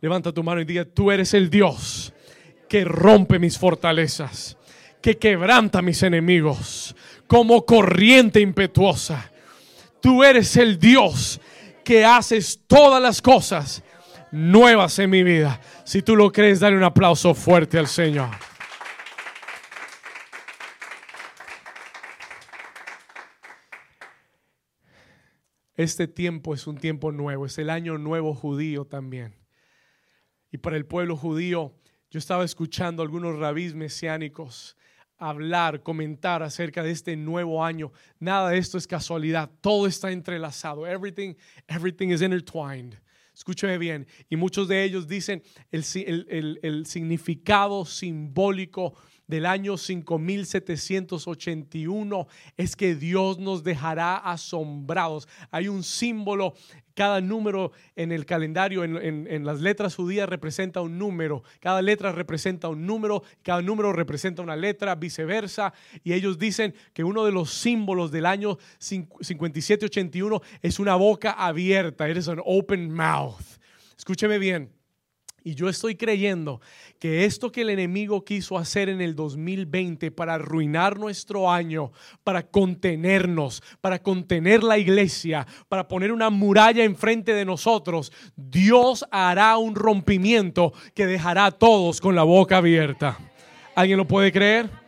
Speaker 1: Levanta tu mano y diga, tú eres el Dios que rompe mis fortalezas, que quebranta mis enemigos como corriente impetuosa. Tú eres el Dios que haces todas las cosas nuevas en mi vida. Si tú lo crees, dale un aplauso fuerte al Señor. Este tiempo es un tiempo nuevo, es el año nuevo judío también. Y para el pueblo judío, yo estaba escuchando algunos rabís mesiánicos hablar, comentar acerca de este nuevo año. Nada de esto es casualidad, todo está entrelazado. Everything, everything is intertwined. Escúcheme bien. Y muchos de ellos dicen el, el, el significado simbólico del año 5781 es que Dios nos dejará asombrados. Hay un símbolo, cada número en el calendario, en, las letras judías representa un número, cada letra representa un número, cada número representa una letra, viceversa. Y ellos dicen que uno de los símbolos del año 5781 es una boca abierta, eres un open mouth. Escúcheme bien. Y yo estoy creyendo que esto que el enemigo quiso hacer en el 2020 para arruinar nuestro año, para contenernos, para contener la iglesia, para poner una muralla enfrente de nosotros, Dios hará un rompimiento que dejará a todos con la boca abierta. ¿Alguien lo puede creer?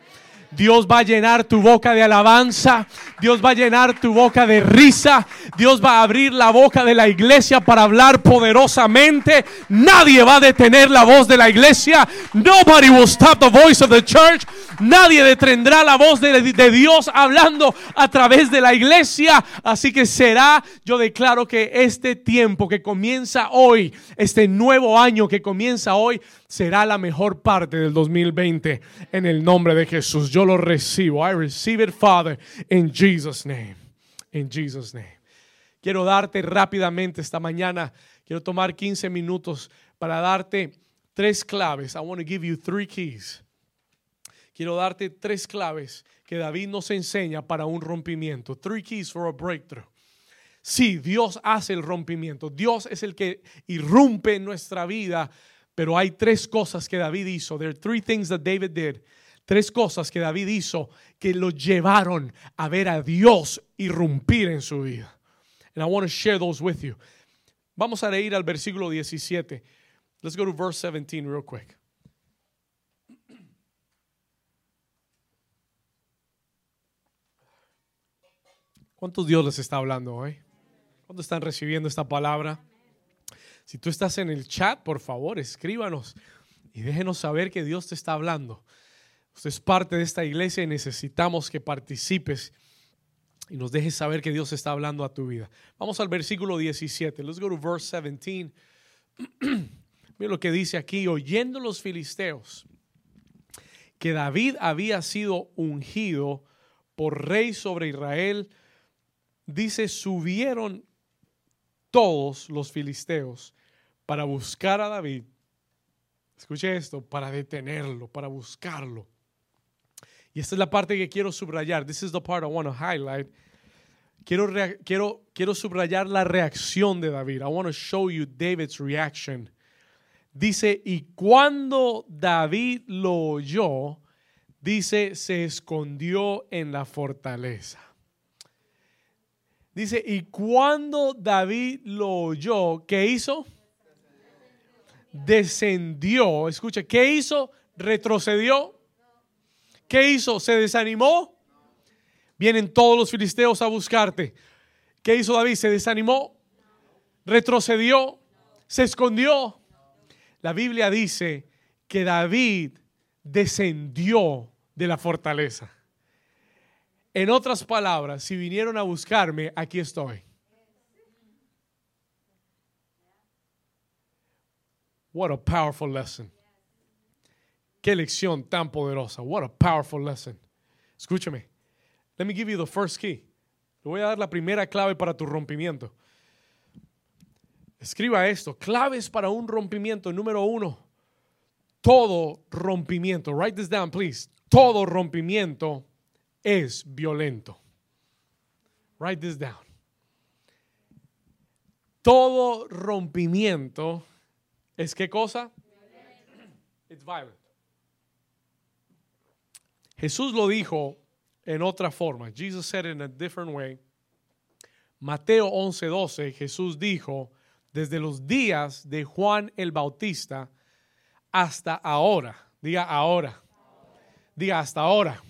Speaker 1: Dios va a llenar tu boca de alabanza. Dios va a llenar tu boca de risa. Dios va a abrir la boca de la iglesia para hablar poderosamente. Nadie va a detener la voz de la iglesia. Nobody will stop the voice of the church. Nadie detendrá la voz de, Dios hablando a través de la iglesia. Así que será, yo declaro que este tiempo que comienza hoy, este nuevo año que comienza hoy, será la mejor parte del 2020 en el nombre de Jesús. Lo recibo. I receive it, Father, in Jesus' name. In Jesus' name. Quiero darte rápidamente esta mañana, quiero tomar 15 minutos para darte tres claves. I want to give you three keys. Quiero darte tres claves que David nos enseña para un rompimiento. Three keys for a breakthrough. Sí, Dios hace el rompimiento. Dios es el que irrumpe nuestra vida pero hay tres cosas que David hizo. There are three things that David did. Tres cosas que David hizo que lo llevaron a ver a Dios irrumpir en su vida. And I want to share those with you. Vamos a leer al versículo 17. Let's go to verse 17 real quick. ¿Cuántos Dios les está hablando hoy? ¿Cuántos están recibiendo esta palabra? Si tú estás en el chat, por favor, escríbanos y déjenos saber que Dios te está hablando. Usted es parte de esta iglesia y necesitamos que participes y nos dejes saber que Dios está hablando a tu vida. Vamos al versículo 17. Let's go to verse 17. Mira lo que dice aquí, oyendo los filisteos que David había sido ungido por rey sobre Israel, dice, subieron todos los filisteos para buscar a David. Escuche esto, para detenerlo, para buscarlo. Y esta es la parte que quiero subrayar. This is the part I want to highlight. Quiero, quiero, quiero subrayar la reacción de David. I want to show you David's reaction. Dice, y cuando David lo oyó, dice, se escondió en la fortaleza. Dice, y cuando David lo oyó, ¿qué hizo? descendió. Escucha, ¿qué hizo? Retrocedió. ¿Qué hizo? ¿Se desanimó? Vienen todos los filisteos a buscarte. ¿Qué hizo David? ¿Se desanimó? ¿Retrocedió? ¿Se escondió? La Biblia dice que David descendió de la fortaleza. En otras palabras, si vinieron a buscarme, aquí estoy. What a powerful lesson. Qué lección tan poderosa. What a powerful lesson. Escúchame. Let me give you the first key. Le voy a dar la primera clave para tu rompimiento. Escriba esto. Claves para un rompimiento. Número uno. Todo rompimiento. Write this down, please. Todo rompimiento es violento. Write this down. Todo rompimiento ¿Es qué cosa? It's violent. Jesús lo dijo en otra forma. Jesus said in a different way. Mateo 11:12, Jesús dijo, desde los días de Juan el Bautista hasta ahora, diga ahora, diga hasta ahora,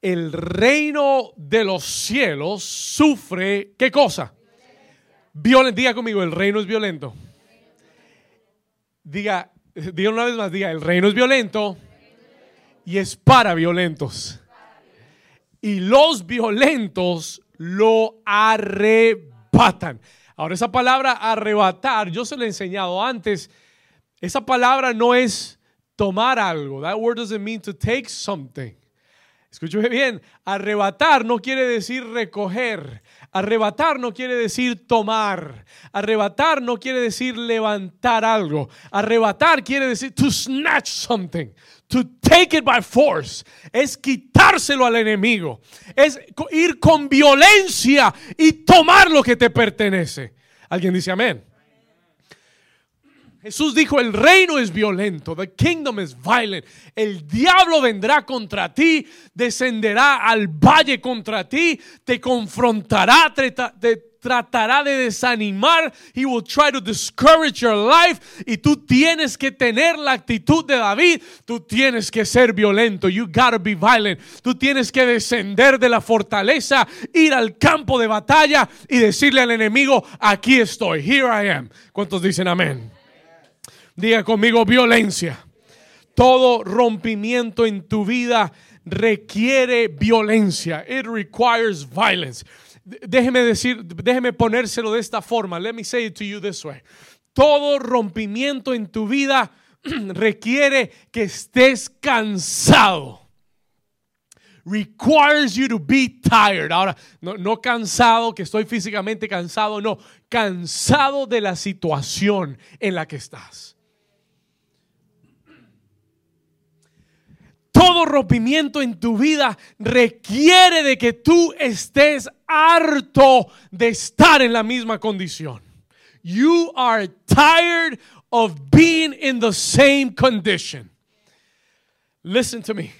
Speaker 1: el reino de los cielos sufre, ¿qué cosa? Violen, diga conmigo, el reino es violento. Diga, diga una vez más, diga, el reino es violento y es para violentos. Y los violentos lo arrebatan. Ahora, esa palabra arrebatar, yo se lo he enseñado antes. Esa palabra no es tomar algo. That word doesn't mean to take something. Escúcheme bien, arrebatar no quiere decir recoger. Arrebatar no quiere decir tomar. Arrebatar no quiere decir levantar algo. Arrebatar quiere decir to snatch something. To take it by force. Es quitárselo al enemigo. Es ir con violencia y tomar lo que te pertenece. ¿Alguien dice amén? Jesús dijo, el reino es violento, the kingdom is violent. El diablo vendrá contra ti, descenderá al valle contra ti, te confrontará, te, tratará de desanimar. He will try to discourage your life. Y tú tienes que tener la actitud de David. Tú tienes que ser violento. You gotta be violent. Tú tienes que descender de la fortaleza, ir al campo de batalla y decirle al enemigo, aquí estoy, here I am. ¿Cuántos dicen amén? Diga conmigo violencia. Todo rompimiento en tu vida requiere violencia. It requires violence. Déjeme decir, déjeme ponérselo de esta forma. Let me say it to you this way. Todo rompimiento en tu vida requiere que estés cansado. Requires you to be tired. Ahora, no, no cansado, que estoy físicamente cansado, no, cansado de la situación en la que estás. Todo rompimiento en tu vida requiere de que tú estés harto de estar en la misma condición. You are tired of being in the same condition. Listen to me.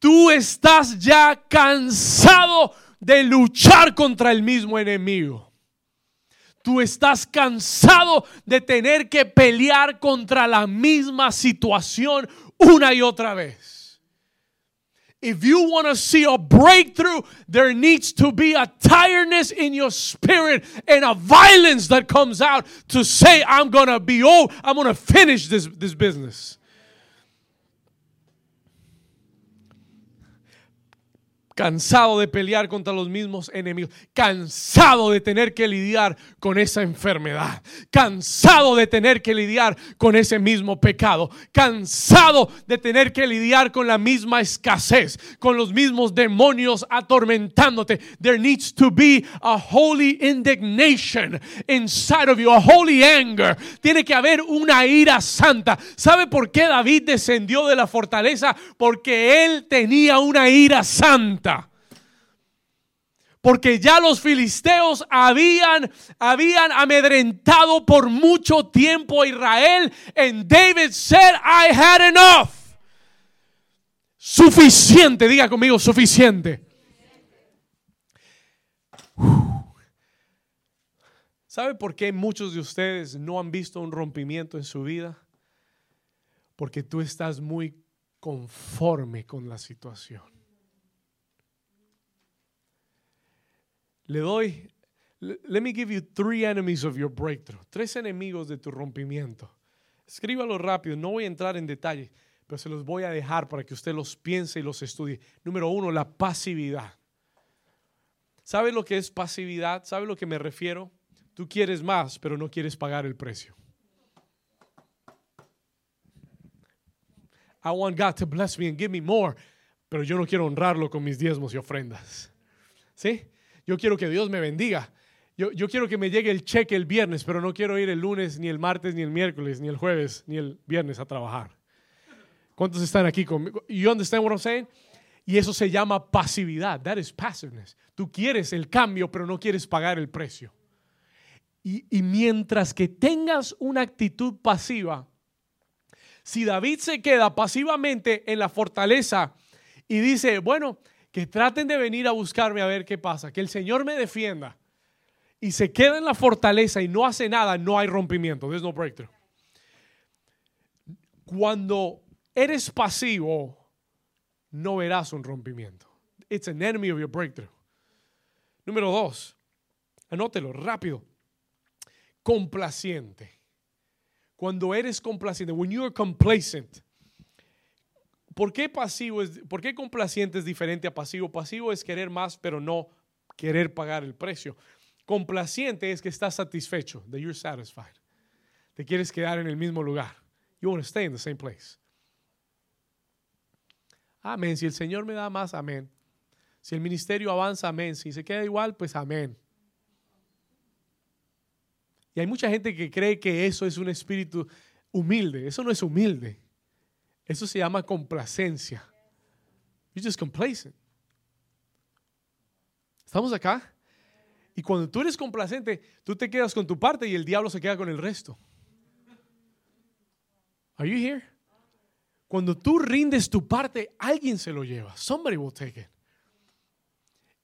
Speaker 1: Tú estás ya cansado de luchar contra el mismo enemigo. Tú estás cansado de tener que pelear contra la misma situación una y otra vez. If you want to see a breakthrough, there needs to be a tiredness in your spirit and a violence that comes out to say, I'm going to be old, I'm going to finish this, this business. Cansado de pelear contra los mismos enemigos, cansado de tener que lidiar con esa enfermedad, cansado de tener que lidiar con ese mismo pecado, cansado de tener que lidiar con la misma escasez, con los mismos demonios atormentándote. There needs to be a holy indignation inside of you, a holy anger. Tiene que haber una ira santa. ¿Sabe por qué David descendió de la fortaleza? Porque él tenía una ira santa porque ya los filisteos habían, habían amedrentado por mucho tiempo a Israel. And David said, I had enough. Suficiente, diga conmigo, suficiente. ¿Sabe por qué muchos de ustedes no han visto un rompimiento en su vida? Porque tú estás muy conforme con la situación. Le doy, let me give you three enemies of your breakthrough. Tres enemigos de tu rompimiento. Escríbalo rápido, no voy a entrar en detalle, pero se los voy a dejar para que usted los piense y los estudie. Número uno, la pasividad. ¿Sabe lo que es pasividad? ¿Sabe lo que me refiero? Tú quieres más, pero no quieres pagar el precio. I want God to bless me and give me more, pero yo no quiero honrarlo con mis diezmos y ofrendas. ¿Sí? Yo quiero que Dios me bendiga. Yo, yo, quiero que me llegue el cheque el viernes, pero no quiero ir el lunes, ni el martes, ni el miércoles, ni el jueves, ni el viernes a trabajar. ¿Cuántos están aquí conmigo? You understand what I'm saying? Y eso se llama pasividad. That is passiveness. Tú quieres el cambio, pero no quieres pagar el precio. Y, y mientras que tengas una actitud pasiva, Si David se queda pasivamente en la fortaleza y dice, bueno, que traten de venir a buscarme a ver qué pasa, que el Señor me defienda, y se queda en la fortaleza y no hace nada, no hay rompimiento. There's no breakthrough. Cuando eres pasivo, no verás un rompimiento. It's an enemy of your breakthrough. Número dos, anótelo rápido. Complaciente. Cuando eres complaciente, when you are complacent. ¿Por qué pasivo es, por qué complaciente es diferente a pasivo? Pasivo es querer más, pero no querer pagar el precio. Complaciente es que estás satisfecho, that you're satisfied. Te quieres quedar en el mismo lugar. You want to stay in the same place. Amén. Si el Señor me da más, amén. Si el ministerio avanza, amén. Si se queda igual, pues amén. Y hay mucha gente que cree que eso es un espíritu humilde. Eso no es humilde. Eso se llama complacencia. You're just complacent. ¿Estamos acá? Y cuando tú eres complacente, tú te quedas con tu parte y el diablo se queda con el resto. Are you here? Cuando tú rindes tu parte, alguien se lo lleva. Somebody will take it.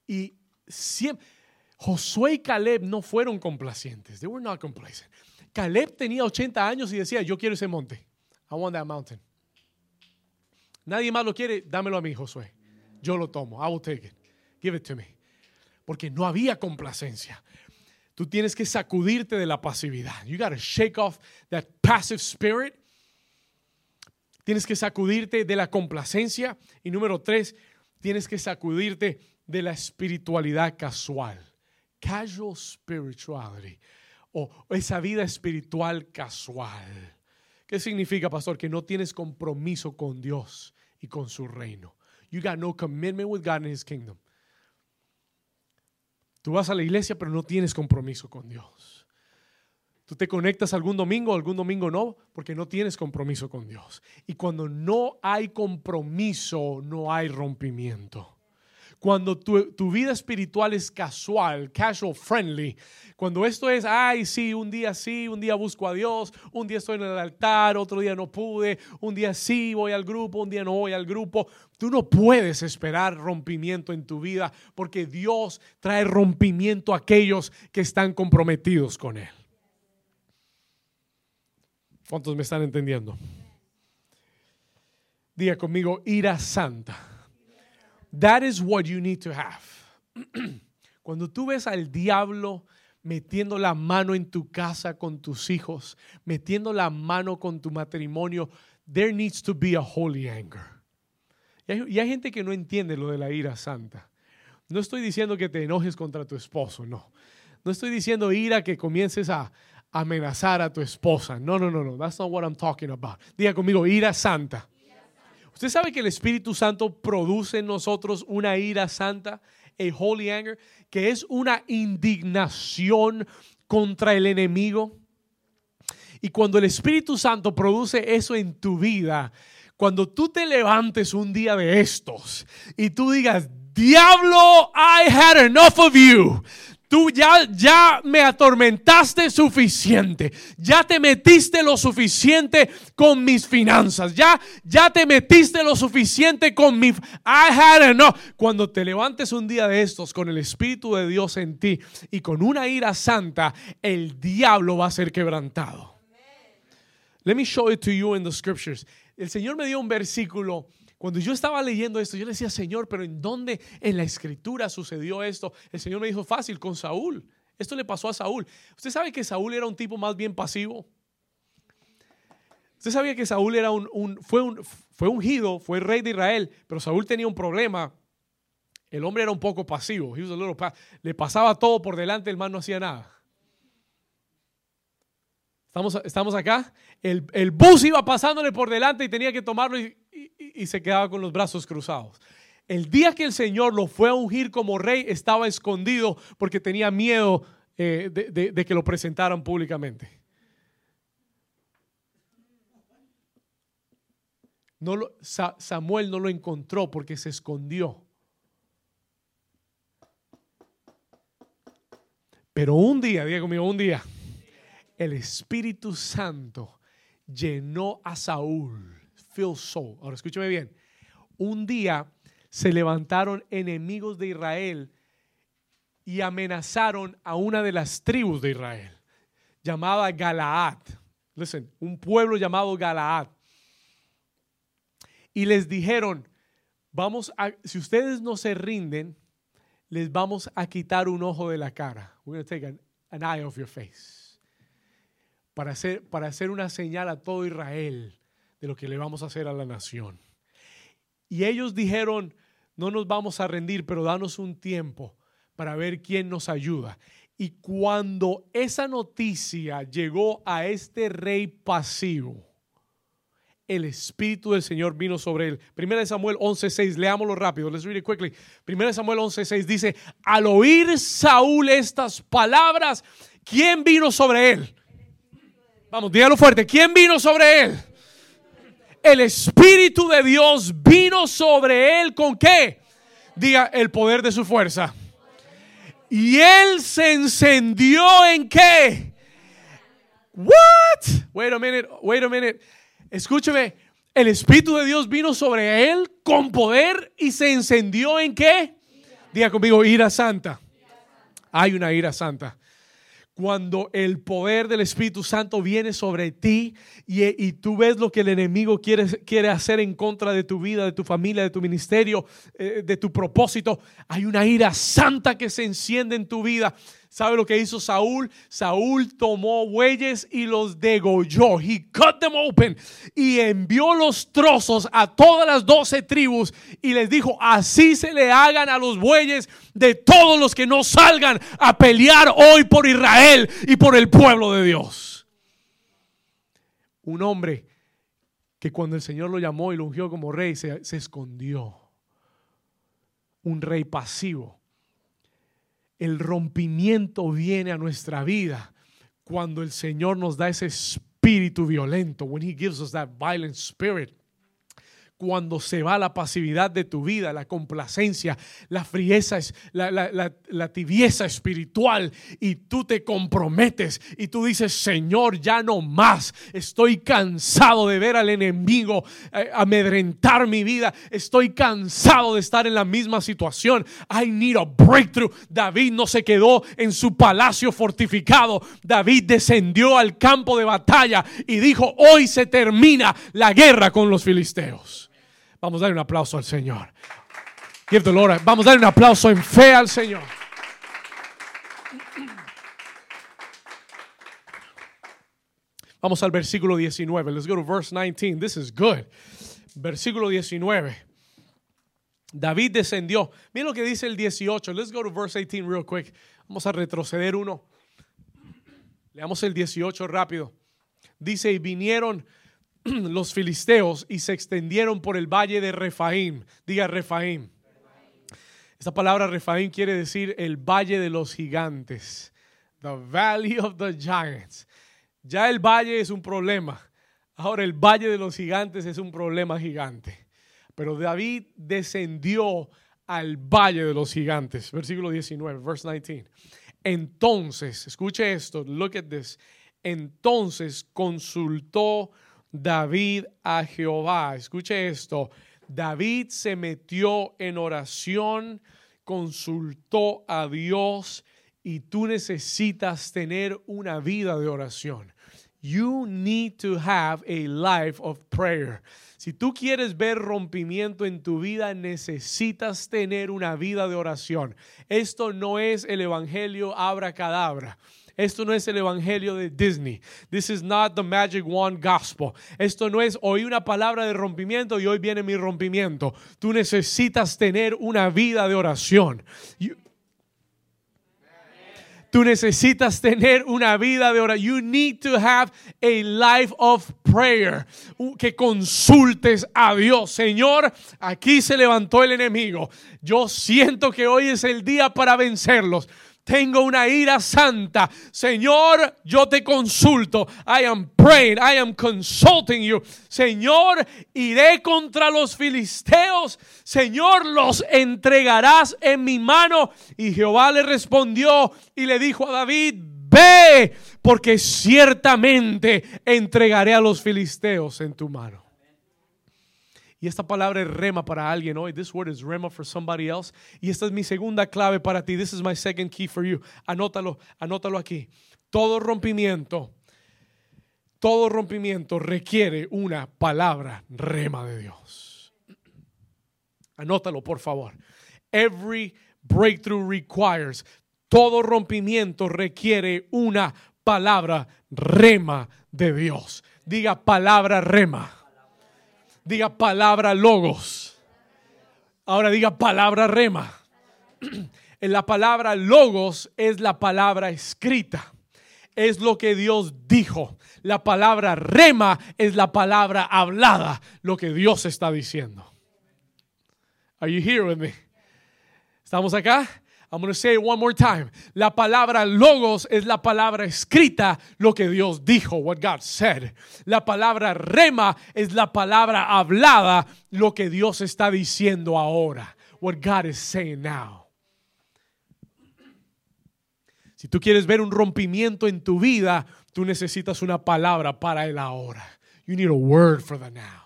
Speaker 1: Y Josué y Caleb no fueron complacientes. They were not complacent. Caleb tenía 80 años y decía, yo quiero ese monte. I want that mountain. Nadie más lo quiere, dámelo a mí, Josué. Yo lo tomo. I will take it. Give it to me porque no había complacencia. Tú tienes que sacudirte de la pasividad. You got to shake off that passive spirit. Tienes que sacudirte de la complacencia. Y número tres, tienes que sacudirte de la espiritualidad casual. Casual spirituality. O esa vida espiritual casual. ¿Qué significa, pastor? Que no tienes compromiso con Dios y con su reino. You got no commitment with God and His kingdom. Tú vas a la iglesia pero no tienes compromiso con Dios. Tú te conectas algún domingo, algún domingo no, porque no tienes compromiso con Dios. Y cuando no hay compromiso, no hay rompimiento. Cuando tu, vida espiritual es casual, casual friendly, cuando esto es, ay, sí, un día sí, un día busco a Dios, un día estoy en el altar, otro día no pude, un día sí voy al grupo, un día no voy al grupo, tú no puedes esperar rompimiento en tu vida porque Dios trae rompimiento a aquellos que están comprometidos con Él. ¿Cuántos me están entendiendo? Diga conmigo, ira santa. That is what you need to have. Cuando tú ves al diablo metiendo la mano en tu casa con tus hijos, metiendo la mano con tu matrimonio, there needs to be a holy anger. Y hay, gente que no entiende lo de la ira santa. No estoy diciendo que te enojes contra tu esposo, no. No estoy diciendo ira que comiences a amenazar a tu esposa. No, no, no, no. That's not what I'm talking about. Diga conmigo, ira santa. Usted sabe que el Espíritu Santo produce en nosotros una ira santa, a holy anger, que es una indignación contra el enemigo. Y cuando el Espíritu Santo produce eso en tu vida, cuando tú te levantes un día de estos y tú digas, diablo, I had enough of you. Tú ya, ya me atormentaste suficiente. Ya te metiste lo suficiente con mis finanzas. Ya, ya te metiste lo suficiente con mi... I had enough. Cuando te levantes un día de estos con el Espíritu de Dios en ti y con una ira santa, el diablo va a ser quebrantado. Let me show it to you in the scriptures. El Señor me dio un versículo cuando yo estaba leyendo esto, yo le decía, Señor, pero ¿en dónde en la escritura sucedió esto? El Señor me dijo, fácil, con Saúl. Esto le pasó a Saúl. ¿Usted sabe que Saúl era un tipo más bien pasivo? ¿Usted sabía que Saúl era un, fue, un, fue ungido, fue rey de Israel, pero Saúl tenía un problema? El hombre era un poco pasivo. le pasaba todo por delante, el man no hacía nada. ¿Estamos, estamos acá? El, el bus iba pasándole por delante y tenía que tomarlo y, y, se quedaba con los brazos cruzados. El día que el Señor lo fue a ungir como rey, estaba escondido porque tenía miedo eh, de, que lo presentaran públicamente. Samuel no lo encontró porque se escondió. Pero un día, diga conmigo, un día, el Espíritu Santo llenó a Saúl. Ahora escúcheme bien. Un día se levantaron enemigos de Israel y amenazaron a una de las tribus de Israel, llamada Galaad. Listen, un pueblo llamado Galaad. Y les dijeron, vamos a, si ustedes no se rinden, les vamos a quitar un ojo de la cara. We're going to take an, eye off your face. Para hacer, para hacer una señal a todo Israel de lo que le vamos a hacer a la nación. Y ellos dijeron, no nos vamos a rendir, pero danos un tiempo para ver quién nos ayuda. Y cuando esa noticia llegó a este rey pasivo, el Espíritu del Señor vino sobre él. Primera de Samuel 11.6, leámoslo rápido, let's read it quickly. Primera de Samuel 11.6 dice, al oír Saúl estas palabras, ¿quién vino sobre él? Vamos, dígalo fuerte, ¿quién vino sobre él? El Espíritu de Dios vino sobre él con qué? Diga, el poder de su fuerza. Y él se encendió en qué? What? Wait a minute, wait a minute. Escúcheme, el Espíritu de Dios vino sobre él con poder y se encendió en qué? Diga conmigo, ira santa. Hay una ira santa cuando el poder del Espíritu Santo viene sobre ti y, tú ves lo que el enemigo quiere, quiere, hacer en contra de tu vida, de tu familia, de tu ministerio, eh, de tu propósito, hay una ira santa que se enciende en tu vida ¿Sabe lo que hizo Saúl? Saúl tomó bueyes y los degolló. He cut them open y envió los trozos a todas las doce tribus y les dijo, así se le hagan a los bueyes de todos los que no salgan a pelear hoy por Israel y por el pueblo de Dios. Un hombre que cuando el Señor lo llamó y lo ungió como rey se, se escondió. Un rey pasivo el rompimiento viene a nuestra vida cuando el Señor nos da ese espíritu violento, when he gives us that violent spirit cuando se va la pasividad de tu vida, la complacencia, la frieza, la, la, tibieza espiritual y tú te comprometes y tú dices, Señor, ya no más, estoy cansado de ver al enemigo eh, amedrentar mi vida, estoy cansado de estar en la misma situación, I need a breakthrough. David no se quedó en su palacio fortificado, David descendió al campo de batalla y dijo, hoy se termina la guerra con los filisteos. Vamos a dar un aplauso al Señor. Give the Lord Vamos a dar un aplauso en fe al Señor. Vamos al versículo 19. Let's go to verse 19. This is good. Versículo 19. David descendió. Mira lo que dice el 18. Let's go to verse 18 real quick. Vamos a retroceder uno. Leamos el 18 rápido. Dice, y vinieron los filisteos y se extendieron por el valle de Refaim. Diga Refaim. Esta palabra Refaim quiere decir el valle de los gigantes. The Valley of the Giants. Ya el valle es un problema. Ahora el valle de los gigantes es un problema gigante. Pero David descendió al valle de los gigantes. Versículo 19, verse 19. Entonces, escuche esto, look at this. Entonces consultó David a Jehová. Escuche esto. David se metió en oración, consultó a Dios y tú necesitas tener una vida de oración. You need to have a life of prayer. Si tú quieres ver rompimiento en tu vida, necesitas tener una vida de oración. Esto no es el evangelio abracadabra. Esto no es el evangelio de Disney. This is not the magic wand gospel. Esto no es oí una palabra de rompimiento y hoy viene mi rompimiento. Tú necesitas tener una vida de oración. Tú necesitas tener una vida de oración. You need to have a life of prayer. Que consultes a Dios. Señor, aquí se levantó el enemigo. Yo siento que hoy es el día para vencerlos tengo una ira santa. Señor, yo te consulto. I am praying, I am consulting you. Señor, iré contra los filisteos. Señor, los entregarás en mi mano. Y Jehová le respondió y le dijo a David, ve, porque ciertamente entregaré a los filisteos en tu mano. Y esta palabra es rema para alguien hoy. This word is rema for somebody else. Y esta es mi segunda clave para ti. This is my second key for you. Anótalo, anótalo aquí. Todo rompimiento, todo rompimiento requiere una palabra rema de Dios. Anótalo, por favor. Every breakthrough requires, todo rompimiento requiere una palabra rema de Dios. Diga palabra rema. Diga palabra logos. Ahora diga palabra rema. En la palabra logos es la palabra escrita. Es lo que Dios dijo. La palabra rema es la palabra hablada, lo que Dios está diciendo. Are you here with me? ¿Estamos acá? I'm going to say it one more time. La palabra logos es la palabra escrita, lo que Dios dijo, what God said. La palabra rema es la palabra hablada, lo que Dios está diciendo ahora, what God is saying now. Si tú quieres ver un rompimiento en tu vida, tú necesitas una palabra para el ahora. You need a word for the now.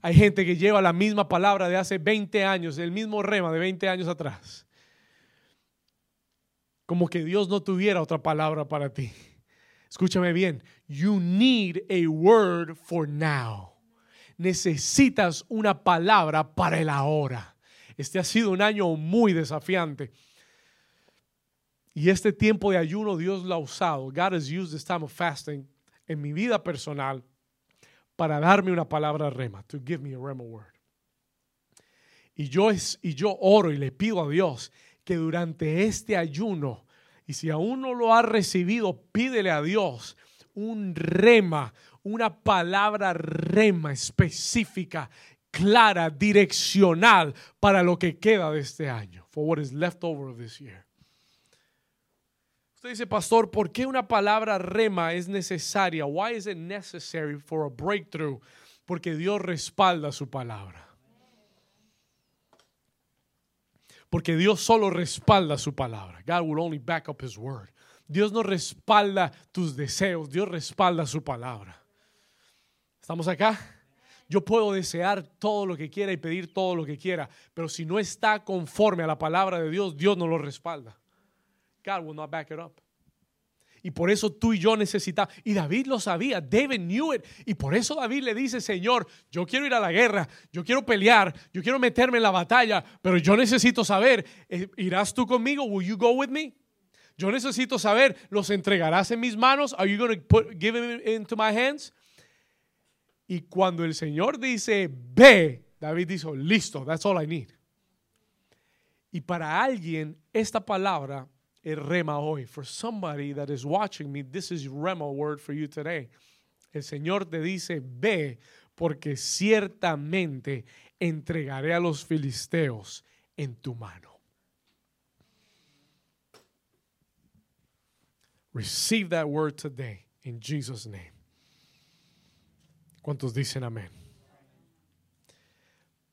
Speaker 1: Hay gente que lleva la misma palabra de hace 20 años, el mismo rema de 20 años atrás como que Dios no tuviera otra palabra para ti. Escúchame bien, you need a word for now. Necesitas una palabra para el ahora. Este ha sido un año muy desafiante. Y este tiempo de ayuno Dios lo ha usado. God has used this time of fasting en mi vida personal para darme una palabra rema, to give me a rema word. Y yo, es, y yo oro y le pido a Dios que durante este ayuno, y si aún no lo has recibido, pídele a Dios un rema, una palabra rema específica, clara, direccional para lo que queda de este año, for what is left over of this year. Usted dice, pastor, ¿por qué una palabra rema es necesaria? Why is it necessary for a breakthrough? Porque Dios respalda su palabra. Porque Dios solo respalda su palabra. God will only back up his word. Dios no respalda tus deseos, Dios respalda su palabra. ¿Estamos acá? Yo puedo desear todo lo que quiera y pedir todo lo que quiera, pero si no está conforme a la palabra de Dios, Dios no lo respalda. God will not back it up. Y por eso tú y yo necesitamos. Y David lo sabía. David knew it. Y por eso David le dice, Señor, yo quiero ir a la guerra, yo quiero pelear, yo quiero meterme en la batalla, pero yo necesito saber, eh, ¿irás tú conmigo? Will you go with me? Yo necesito saber, ¿los entregarás en mis manos? Are you going to give them into my hands? Y cuando el Señor dice, ve, David dice, listo, that's all I need. Y para alguien, esta palabra rema hoy. For somebody that is watching me, this is rema word for you today. El Señor te dice, ve, porque ciertamente entregaré a los filisteos en tu mano. Receive that word today in Jesus' name. ¿Cuántos dicen amén?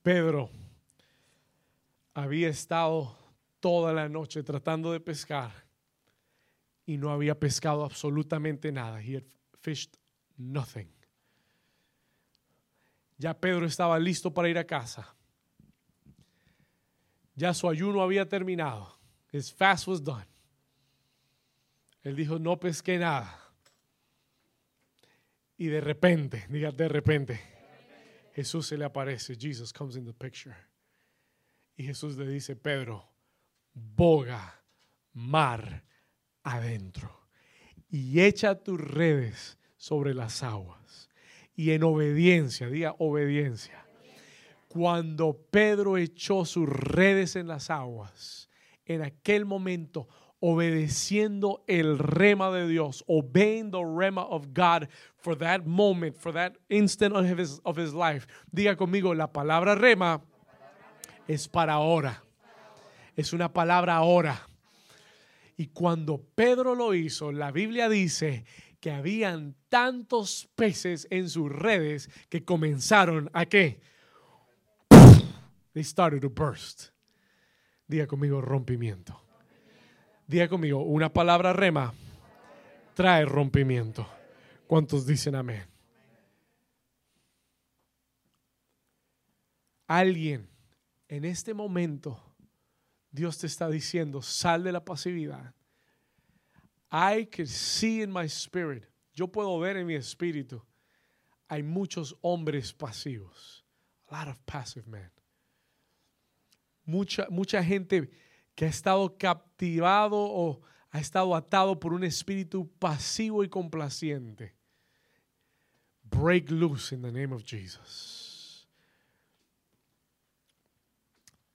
Speaker 1: Pedro había estado toda la noche tratando de pescar y no había pescado absolutamente nada. He had fished nothing. Ya Pedro estaba listo para ir a casa. Ya su ayuno había terminado. His fast was done. Él dijo, no pesqué nada. Y de repente, diga de repente, Jesús se le aparece. Jesus comes in the picture. Y Jesús le dice, Pedro, boga mar adentro y echa tus redes sobre las aguas. Y en obediencia, diga obediencia. Cuando Pedro echó sus redes en las aguas, en aquel momento, obedeciendo el rema de Dios, obeying the rema of God for that moment, for that instant of his, of his life. Diga conmigo, la palabra rema es para ahora es una palabra ahora. Y cuando Pedro lo hizo, la Biblia dice que habían tantos peces en sus redes que comenzaron a qué? They started to burst. Diga conmigo rompimiento. Diga conmigo una palabra rema trae rompimiento. ¿Cuántos dicen amén? Alguien en este momento, Dios te está diciendo, sal de la pasividad. I can see in my spirit, yo puedo ver en mi espíritu, hay muchos hombres pasivos. A lot of passive men. Mucha, mucha gente que ha estado captivado o ha estado atado por un espíritu pasivo y complaciente. Break loose in the name of Jesus.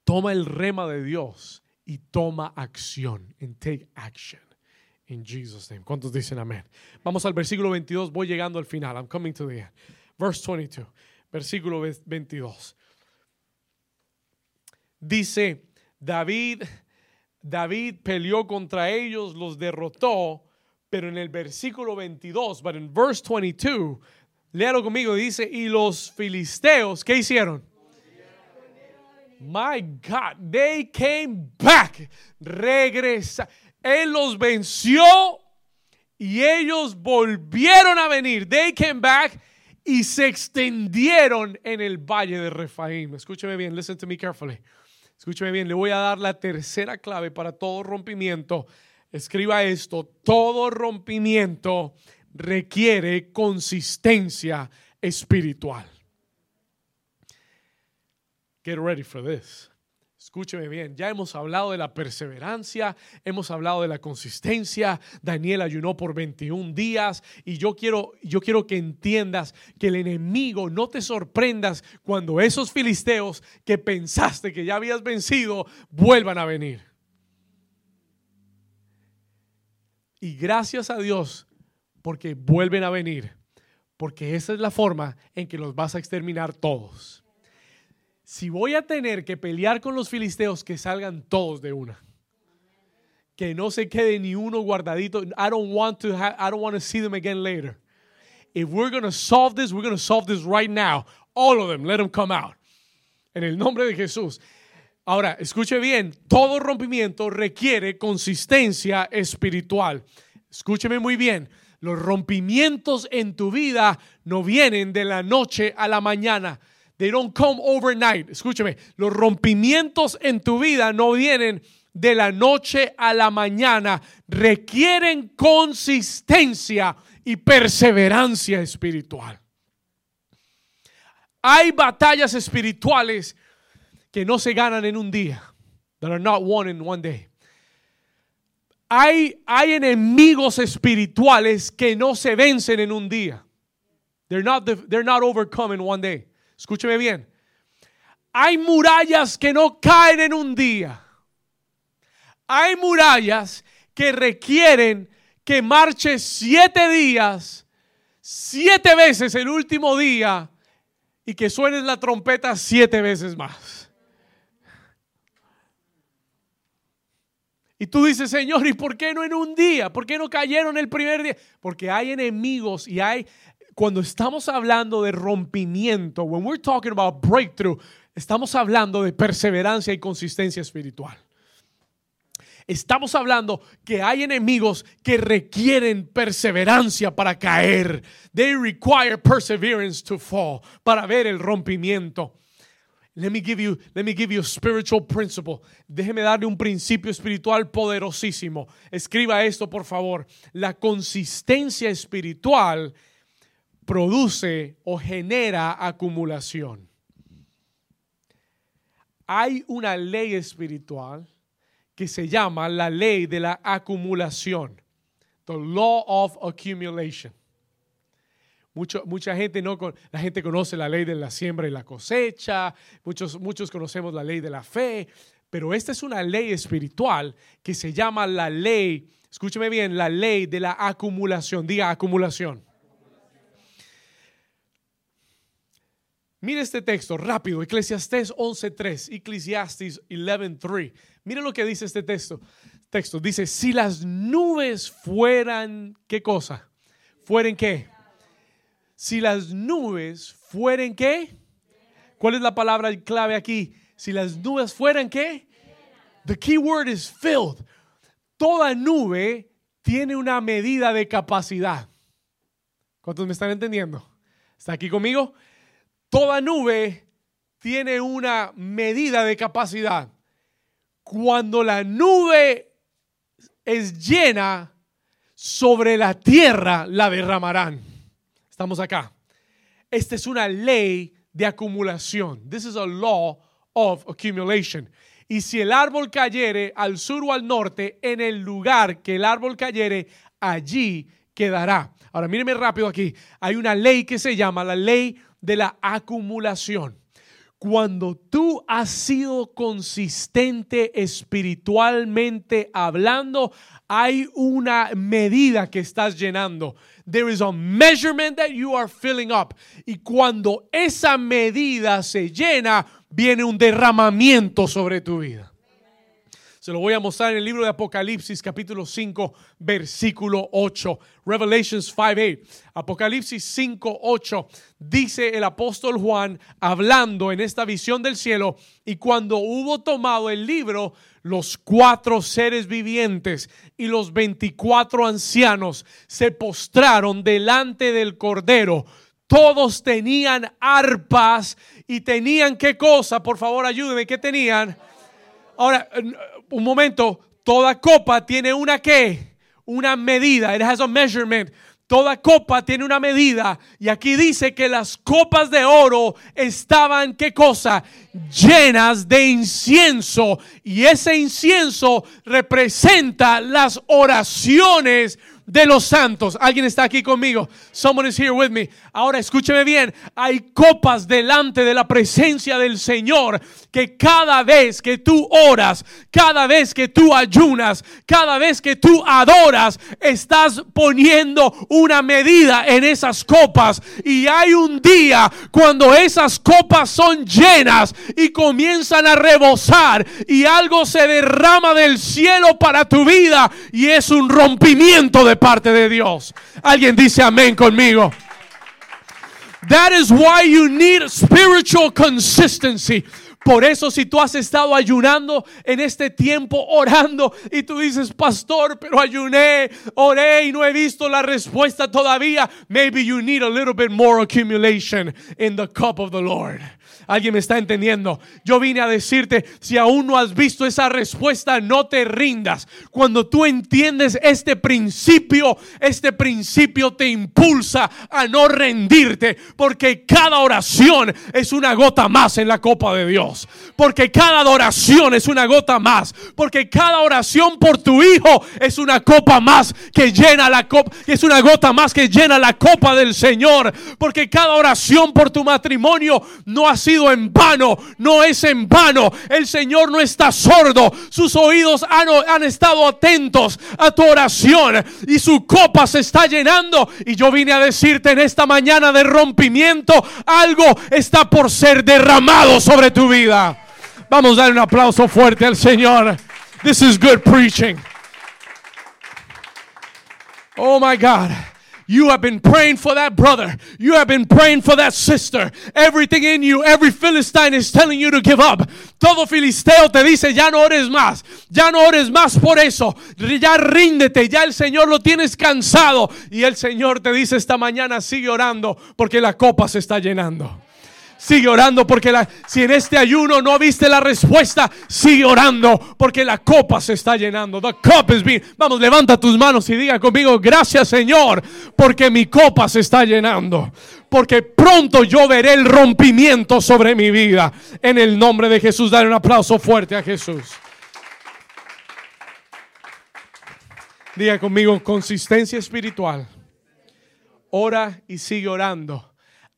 Speaker 1: Toma el rema de Dios y toma acción. And take action. In Jesus' name. ¿Cuántos dicen amén? Vamos al versículo 22. Voy llegando al final. I'm coming to the end. Verse 22. Versículo 22. Dice, David David peleó contra ellos, los derrotó, pero en el versículo 22, but in verse 22, léalo conmigo, dice, y los filisteos, ¿qué hicieron? My God, they came back. Regresa. Él los venció y ellos volvieron a venir. They came back y se extendieron en el valle de Refaim. Escúcheme bien, listen to me carefully. Escúcheme bien, le voy a dar la tercera clave para todo rompimiento. Escriba esto, todo rompimiento requiere consistencia espiritual. Get ready for this. Escúcheme bien, ya hemos hablado de la perseverancia, hemos hablado de la consistencia. Daniel ayunó por 21 días y yo quiero, yo quiero que entiendas que el enemigo no te sorprendas cuando esos filisteos que pensaste que ya habías vencido vuelvan a venir. Y gracias a Dios porque vuelven a venir, porque esa es la forma en que los vas a exterminar todos si voy a tener que pelear con los filisteos, que salgan todos de una. Que no se quede ni uno guardadito. I don't want to I don't want to see them again later. If we're going to solve this, we're going to solve this right now. All of them, let them come out. En el nombre de Jesús. Ahora, escuche bien, todo rompimiento requiere consistencia espiritual. Escúcheme muy bien. Los rompimientos en tu vida no vienen de la noche a la mañana They don't come overnight. Escúcheme, los rompimientos en tu vida no vienen de la noche a la mañana. Requieren consistencia y perseverancia espiritual. Hay batallas espirituales que no se ganan en un día. That are not won in one day. Hay, hay enemigos espirituales que no se vencen en un día. They're not, they're not overcome in one day. Escúcheme bien. Hay murallas que no caen en un día. Hay murallas que requieren que marche siete días, siete veces el último día y que suene la trompeta siete veces más. Y tú dices, Señor, ¿y por qué no en un día? ¿Por qué no cayeron el primer día? Porque hay enemigos y hay, cuando estamos hablando de rompimiento, when we're talking about breakthrough, estamos hablando de perseverancia y consistencia espiritual. Estamos hablando que hay enemigos que requieren perseverancia para caer. They require perseverance to fall, para ver el rompimiento. Let me give you, let me give you a spiritual principle. Déjeme darle un principio espiritual poderosísimo. Escriba esto, por favor. La consistencia espiritual produce o genera acumulación. Hay una ley espiritual que se llama la ley de la acumulación, the law of accumulation. Mucha gente no, la gente conoce la ley de la siembra y la cosecha, muchos, muchos conocemos la ley de la fe, pero esta es una ley espiritual que se llama la ley, escúcheme bien, la ley de la acumulación, diga acumulación. Mire este texto rápido, Eclesiastés 11.3, Eclesiastes 11.3. Mire lo que dice este texto. Texto dice, si las nubes fueran, ¿qué cosa? ¿Fueren qué? Si las nubes fueren qué? ¿Cuál es la palabra clave aquí? Si las nubes fueran qué? The key word is filled. Toda nube tiene una medida de capacidad. ¿Cuántos me están entendiendo? ¿Está aquí conmigo? Toda nube tiene una medida de capacidad. Cuando la nube es llena, sobre la tierra la derramarán. Estamos acá. Esta es una ley de acumulación. This is a law of accumulation. Y si el árbol cayere al sur o al norte, en el lugar que el árbol cayere, allí quedará. Ahora míreme rápido aquí. Hay una ley que se llama la ley de la acumulación. Cuando tú has sido consistente espiritualmente hablando, hay una medida que estás llenando. There is a measurement that you are filling up. Y cuando esa medida se llena, viene un derramamiento sobre tu vida. Se lo voy a mostrar en el libro de Apocalipsis capítulo 5 versículo 8. Revelations 5, 8. Apocalipsis 5, 8. Dice el apóstol Juan hablando en esta visión del cielo y cuando hubo tomado el libro, los cuatro seres vivientes y los 24 ancianos se postraron delante del Cordero. Todos tenían arpas y tenían qué cosa, por favor ayúdenme, ¿qué tenían? Ahora, un momento, toda copa tiene una qué? Una medida. It has a measurement. Toda copa tiene una medida. Y aquí dice que las copas de oro estaban, ¿qué cosa? Llenas de incienso. Y ese incienso representa las oraciones de los santos. Alguien está aquí conmigo. Someone is here with me. Ahora escúcheme bien. Hay copas delante de la presencia del Señor que cada vez que tú oras, cada vez que tú ayunas, cada vez que tú adoras, estás poniendo una medida en esas copas. Y hay un día cuando esas copas son llenas y comienzan a rebosar y algo se derrama del cielo para tu vida y es un rompimiento de parte de Dios. Alguien dice amén conmigo. That is why you need spiritual consistency. Por eso si tú has estado ayunando en este tiempo, orando, y tú dices, pastor, pero ayuné, oré y no he visto la respuesta todavía, maybe you need a little bit more accumulation in the cup of the Lord. Alguien me está entendiendo. Yo vine a decirte, si aún no has visto esa respuesta, no te rindas. Cuando tú entiendes este principio, este principio te impulsa a no rendirte, porque cada oración es una gota más en la copa de Dios. Porque cada adoración es una gota más. Porque cada oración por tu hijo es una copa más que llena la copa, es una gota más que llena la copa del Señor. Porque cada oración por tu matrimonio no ha sido en vano, no es en vano. El Señor no está sordo, sus oídos han, han estado atentos a tu oración y su copa se está llenando. Y yo vine a decirte en esta mañana de rompimiento, algo está por ser derramado sobre tu vida. Vamos a dar un aplauso fuerte al Señor. This is good preaching. Oh my God. You have been praying for that brother. You have been praying for that sister. Everything in you, every Philistine is telling you to give up. Todo filisteo te dice, ya no ores más. Ya no ores más por eso. Ya ríndete. Ya el Señor lo tienes cansado. Y el Señor te dice esta mañana, sigue orando porque la copa se está llenando. Sigue orando porque la, si en este ayuno no viste la respuesta, sigue orando porque la copa se está llenando. The cup is being. Vamos, levanta tus manos y diga conmigo, gracias Señor, porque mi copa se está llenando. Porque pronto yo veré el rompimiento sobre mi vida. En el nombre de Jesús, dale un aplauso fuerte a Jesús. Diga conmigo, consistencia espiritual. Ora y sigue orando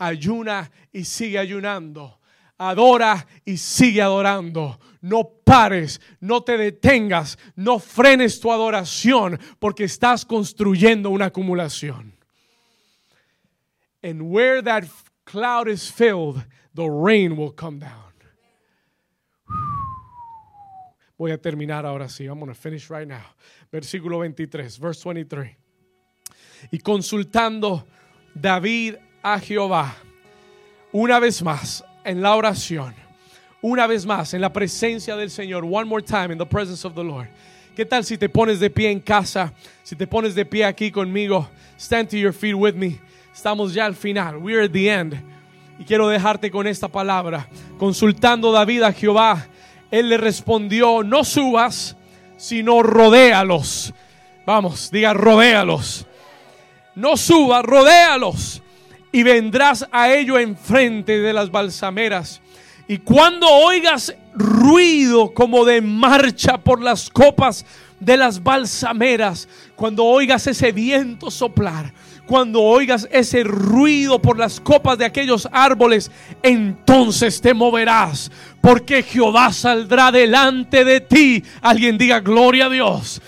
Speaker 1: ayuna y sigue ayunando. Adora y sigue adorando. No pares, no te detengas, no frenes tu adoración porque estás construyendo una acumulación. And where that cloud is filled, the rain will come down. Voy a terminar ahora sí. I'm going to finish right now. Versículo 23, verse 23. Y consultando David a Jehová. Una vez más en la oración. Una vez más en la presencia del Señor. One more time in the presence of the Lord. ¿Qué tal si te pones de pie en casa? Si te pones de pie aquí conmigo. Stand to your feet with me. Estamos ya al final. We're at the end. Y quiero dejarte con esta palabra. Consultando David a Jehová, él le respondió, no subas, sino rodéalos. Vamos, diga, rodéalos. No subas, rodéalos. Y vendrás a ello enfrente de las balsameras. Y cuando oigas ruido como de marcha por las copas de las balsameras, cuando oigas ese viento soplar, cuando oigas ese ruido por las copas de aquellos árboles, entonces te moverás, porque Jehová saldrá delante de ti. Alguien diga gloria a Dios.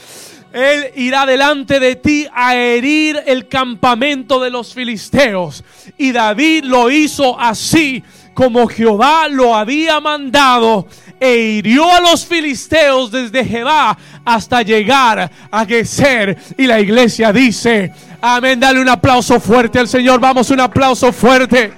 Speaker 1: Él irá delante de ti a herir el campamento de los filisteos. Y David lo hizo así como Jehová lo había mandado e hirió a los filisteos desde Jehová hasta llegar a Geser. Y la iglesia dice, Amén. Dale un aplauso fuerte al Señor. Vamos, un aplauso fuerte.